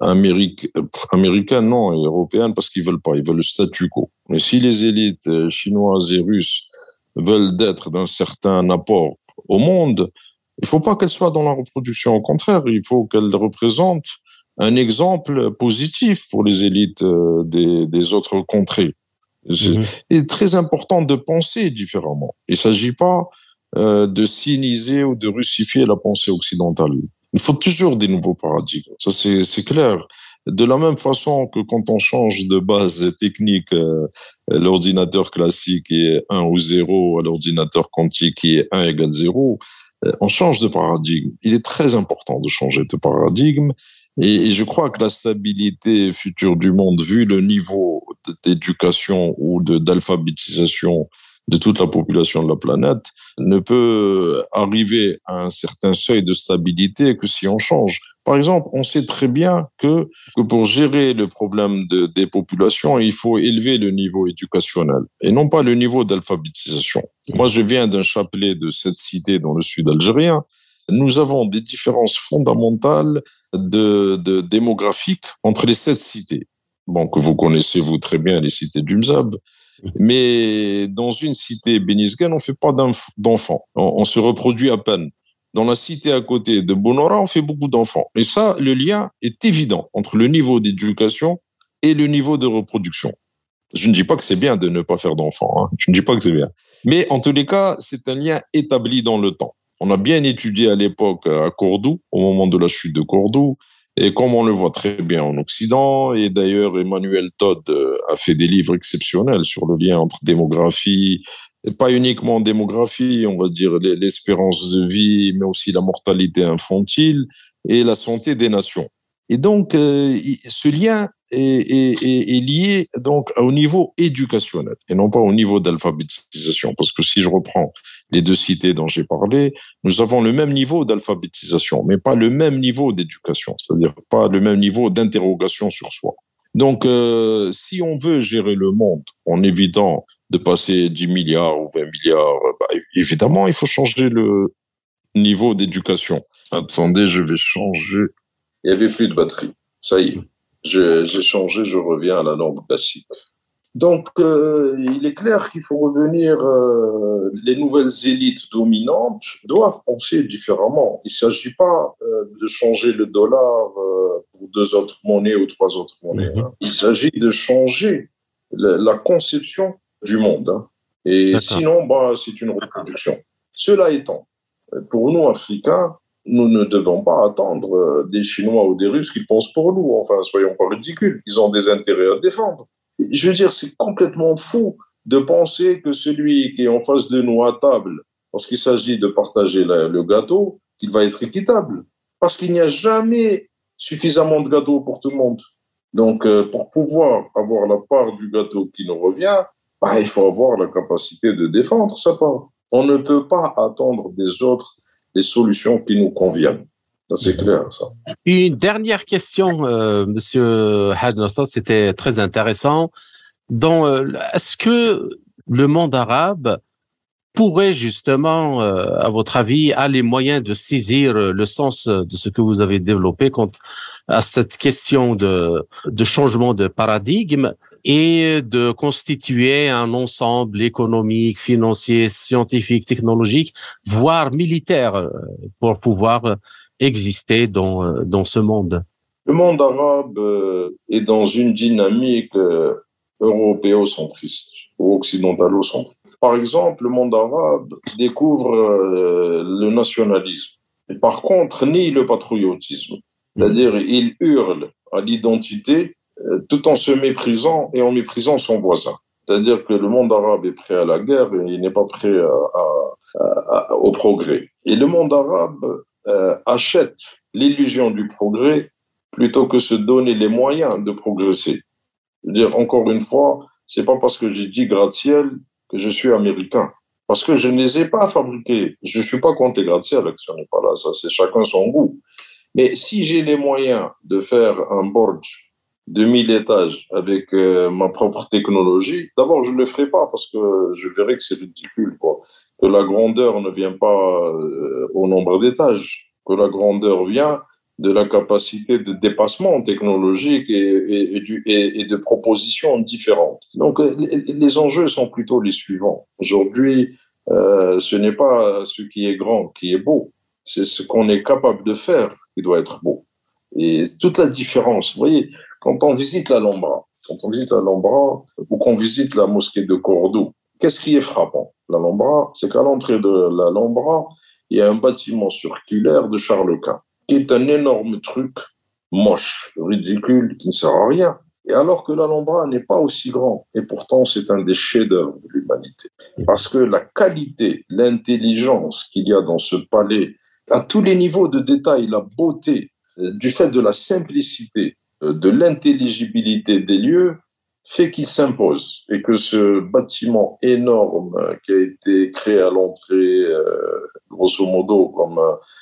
Speaker 3: américaines, non, et européennes, parce qu'ils veulent pas, ils veulent le statu quo. Mais si les élites euh, chinoises et russes veulent d'être d'un certain apport au monde, il ne faut pas qu'elle soit dans la reproduction. Au contraire, il faut qu'elle représente un exemple positif pour les élites euh, des, des autres contrées. Mhm. Il est très important de penser différemment. Il ne s'agit pas euh, de cyniser ou de russifier la pensée occidentale. Il faut toujours des nouveaux paradigmes. Ça, c'est clair. De la même façon que quand on change de base technique, euh, l'ordinateur classique est 1 ou 0, l'ordinateur quantique qui est 1 égale 0, euh, on change de paradigme. Il est très important de changer de paradigme. Et, je crois que la stabilité future du monde, vu le niveau d'éducation ou d'alphabétisation de toute la population de la planète, ne peut arriver à un certain seuil de stabilité que si on change. Par exemple, on sait très bien que, que pour gérer le problème de, des populations, il faut élever le niveau éducationnel et non pas le niveau d'alphabétisation. Moi, je viens d'un chapelet de cette cité dans le sud algérien. Nous avons des différences fondamentales de, de démographiques entre les sept cités. Bon, que vous connaissez vous très bien, les cités du Mzab. Mais dans une cité bénisgaine, on fait pas d'enfants. On, on, se reproduit à peine. Dans la cité à côté de Bonora, on fait beaucoup d'enfants. Et ça, le lien est évident entre le niveau d'éducation et le niveau de reproduction. Je ne dis pas que c'est bien de ne pas faire d'enfants. Hein. Je ne dis pas que c'est bien. Mais en tous les cas, c'est un lien établi dans le temps. On a bien étudié à l'époque à Cordoue, au moment de la chute de Cordoue, et comme on le voit très bien en Occident, et d'ailleurs Emmanuel Todd euh, a fait des livres exceptionnels sur le lien entre démographie, et pas uniquement en démographie, on va dire l'espérance de vie, mais aussi la mortalité infantile et la santé des nations. Et donc, euh, ce lien est, lié donc au niveau éducationnel et non pas au niveau d'alphabétisation. Parce que si je reprends les deux cités dont j'ai parlé, nous avons le même niveau d'alphabétisation, mais pas le même niveau d'éducation, c'est-à-dire pas le même niveau d'interrogation sur soi. Donc, euh, si on veut gérer le monde en évitant de passer 10 milliards ou 20 milliards, bah, évidemment, il faut changer le niveau d'éducation. Attendez, je vais changer il n'y avait plus de batterie. Ça y est, j'ai changé, je reviens à la lampe classique. Donc, euh, il est clair qu'il faut revenir, euh, les nouvelles élites dominantes doivent penser différemment. Il ne s'agit pas euh, de changer le dollar pour deux autres monnaies ou trois autres monnaies. Hein. Il s'agit de changer la, la, conception du monde. Hein. Et sinon, bah, c'est une reproduction. Cela étant, pour nous, Africains, nous ne devons pas attendre euh, des Chinois ou des Russes qui pensent pour nous. Enfin, soyons pas ridicules. Ils ont des intérêts à défendre. Je veux dire, c'est complètement fou de penser que celui qui est en face de nous à table, lorsqu'il s'agit de partager le gâteau, qu'il va être équitable. Parce qu'il n'y a jamais suffisamment de gâteaux pour tout le monde. Donc, euh, pour pouvoir avoir la part du gâteau qui nous revient, bah, il faut avoir la capacité de défendre sa part. On ne peut pas attendre des autres les solutions qui nous conviennent. C'est clair, ça.
Speaker 5: Une dernière question, euh, Monsieur Hadnassan, c'était très intéressant. Euh, est-ce que le monde arabe pourrait justement, euh, à votre avis, avoir les moyens de saisir le sens de ce que vous avez développé quant à cette question de, de changement de paradigme? Et de constituer un ensemble économique, financier, scientifique, technologique, voire militaire, euh, pour pouvoir exister dans, euh, dans ce monde.
Speaker 3: Le monde arabe euh, est dans une dynamique européocentriste ou occidentalocentriste. Par exemple, le monde arabe découvre le nationalisme. par contre, ni le patriotisme. C'est-à-dire, il hurle à l'identité euh, tout en se méprisant et en méprisant son voisin. C'est-à-dire que le monde arabe est prêt à la guerre, et il n'est pas prêt au progrès. Et le monde arabe euh, achète l'illusion du progrès plutôt que se donner les moyens de progresser. Je veux dire, encore une fois, c'est pas parce que j'ai dit gratte-ciel que je suis américain. Parce que je ne les ai pas fabriqués. Je ne suis pas contre les gratte-ciel, ce n'est pas là. Ça, c'est chacun son goût. Mais si j'ai les moyens de faire un borge 2000 étages avec euh, ma propre technologie, d'abord, je ne le ferai pas parce que je verrai que c'est ridicule, quoi. Que la grandeur ne vient pas euh, au nombre d'étages, que la grandeur vient de la capacité de dépassement technologique et, et, de propositions différentes. Donc, euh, les, enjeux sont plutôt les suivants. Aujourd'hui, ce n'est pas ce qui est grand qui est beau, c'est ce qu'on est capable de faire qui doit être beau. Et toute la différence, vous voyez, quand on visite l'Alhambra, quand on visite ou qu'on visite la mosquée de Cordoue, qu'est-ce qui est frappant? L'Alhambra, c'est qu'à l'entrée de l'Alhambra, il y a un bâtiment circulaire de Charles Quint, qui est un énorme truc moche, ridicule, qui ne sert à rien. Et alors que l'Alhambra n'est pas aussi grand, et pourtant c'est un des chefs-d'œuvre de l'humanité. Parce que la qualité, l'intelligence qu'il y a dans ce palais, à tous les niveaux de détail, la beauté, euh, du fait de la simplicité, de l'intelligibilité des lieux fait qu'il s'impose et que ce bâtiment énorme euh, qui a été créé à l'entrée, euh, grosso modo, comme,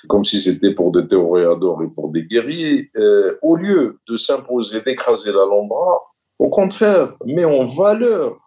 Speaker 3: comme si c'était pour des théoréadors et pour des guerriers, au lieu de s'imposer, d'écraser la l'Alhambra, au contraire, met en valeur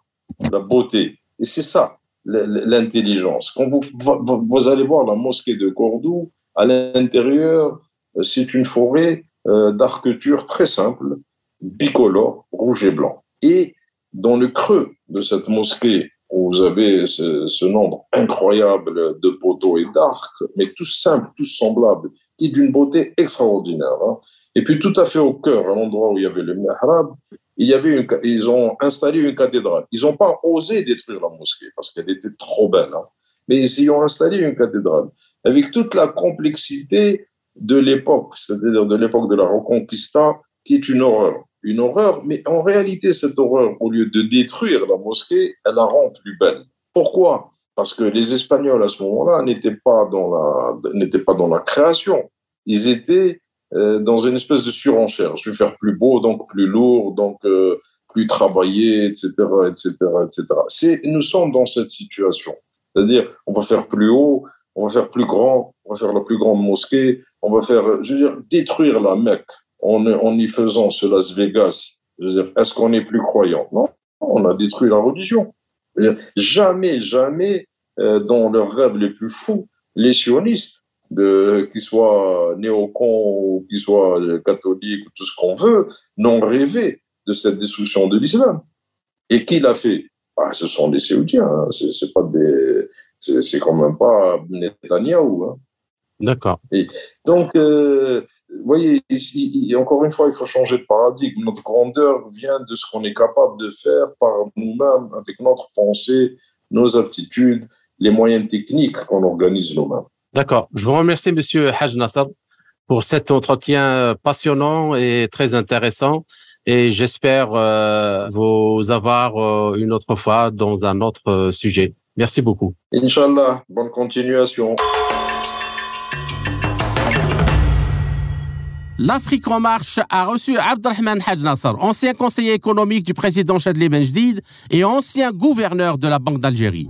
Speaker 3: la beauté. Et c'est ça, l'intelligence. Quand vous, vous allez voir la mosquée de Cordoue, à l'intérieur, c'est une forêt euh, d'architecture très simple, bicolore, rouge et blanc. Et dans le creux de cette mosquée, où vous avez ce, nombre incroyable de poteaux et d'arcs, mais tous simples, tous semblables, qui d'une beauté extraordinaire. Hein. Et puis tout à fait au cœur, à l'endroit où il y avait le mihrab, il y avait une, ils ont installé une cathédrale. Ils n'ont pas osé détruire la mosquée parce qu'elle était trop belle, hein. mais ils y ont installé une cathédrale avec toute la complexité de l'époque, c'est-à-dire de l'époque de la Reconquista, qui est une horreur. Une horreur, mais en réalité, cette horreur, au lieu de détruire la mosquée, elle la rend plus belle. Pourquoi? Parce que les Espagnols à ce moment-là n'étaient pas dans la pas dans la création. Ils étaient euh, dans une espèce de surenchère. Je vais faire plus beau, donc plus lourd, donc euh, plus travaillé, etc., etc., etc. Nous sommes dans cette situation. C'est-à-dire, on va faire plus haut, on va faire plus grand, on va faire la plus grande mosquée, on va faire, je veux dire, détruire la Mecque en, en y faisant ce Las Vegas. Je veux dire, est-ce qu'on est plus croyant? Non, on a détruit la religion. jamais, jamais, euh, dans leurs rêves les plus fous, les sionistes, qu'ils soient néocons ou qu'ils soient catholiques ou tout ce qu'on veut, n'ont rêvé de cette destruction de l'islam. Et qui l'a fait? Bah, Ce sont les Saoudiens. Hein. C'est pas des, c'est quand même pas Netanyahou. Hein.
Speaker 2: D'accord.
Speaker 3: Donc, euh, vous voyez, ici, encore une fois, il faut changer de paradigme. Notre grandeur vient de ce qu'on est capable de faire par nous-mêmes, avec notre pensée, nos aptitudes, les moyens techniques qu'on organise nous-mêmes.
Speaker 2: D'accord. Je vous remercie, Monsieur Haj Nasser, pour cet entretien passionnant et très intéressant. Et j'espère euh, vous avoir euh, une autre fois dans un autre sujet. Merci beaucoup.
Speaker 3: Inch'Allah. Bonne continuation.
Speaker 2: L'Afrique en marche a reçu Abdelrahman Haj Nasser, ancien conseiller économique du président Chadli Benjdid et ancien gouverneur de la Banque d'Algérie.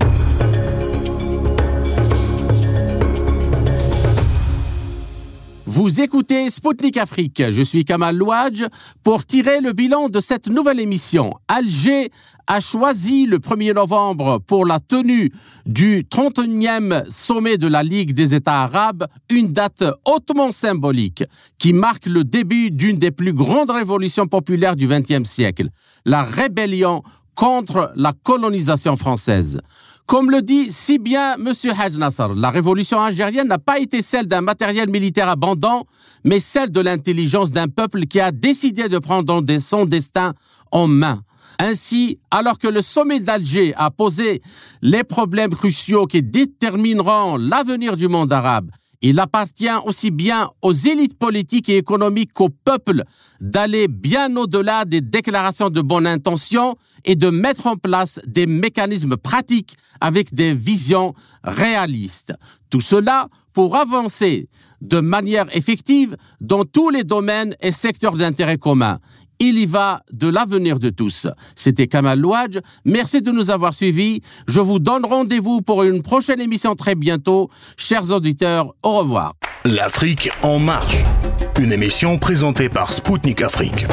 Speaker 2: Vous écoutez Spoutnik Afrique. Je suis Kamal Louadj pour tirer le bilan de cette nouvelle émission. Alger a choisi le 1er novembre pour la tenue du 31e sommet de la Ligue des États arabes une date hautement symbolique qui marque le début d'une des plus grandes révolutions populaires du XXe siècle, la rébellion contre la colonisation française. Comme le dit si bien M. Haj Nasser, la révolution algérienne n'a pas été celle d'un matériel militaire abondant, mais celle de l'intelligence d'un peuple qui a décidé de prendre son destin en main. Ainsi, alors que le sommet d'Alger a posé les problèmes cruciaux qui détermineront l'avenir du monde arabe, il appartient aussi bien aux élites politiques et économiques qu'au peuple d'aller bien au-delà des déclarations de bonne intention et de mettre en place des mécanismes pratiques avec des visions réalistes. Tout cela pour avancer de manière effective dans tous les domaines et secteurs d'intérêt commun. Il y va de l'avenir de tous. C'était Kamal Louadj. Merci de nous avoir suivis. Je vous donne rendez-vous pour une prochaine émission très bientôt. Chers auditeurs, au revoir.
Speaker 1: L'Afrique en marche. Une émission présentée par Spoutnik Afrique.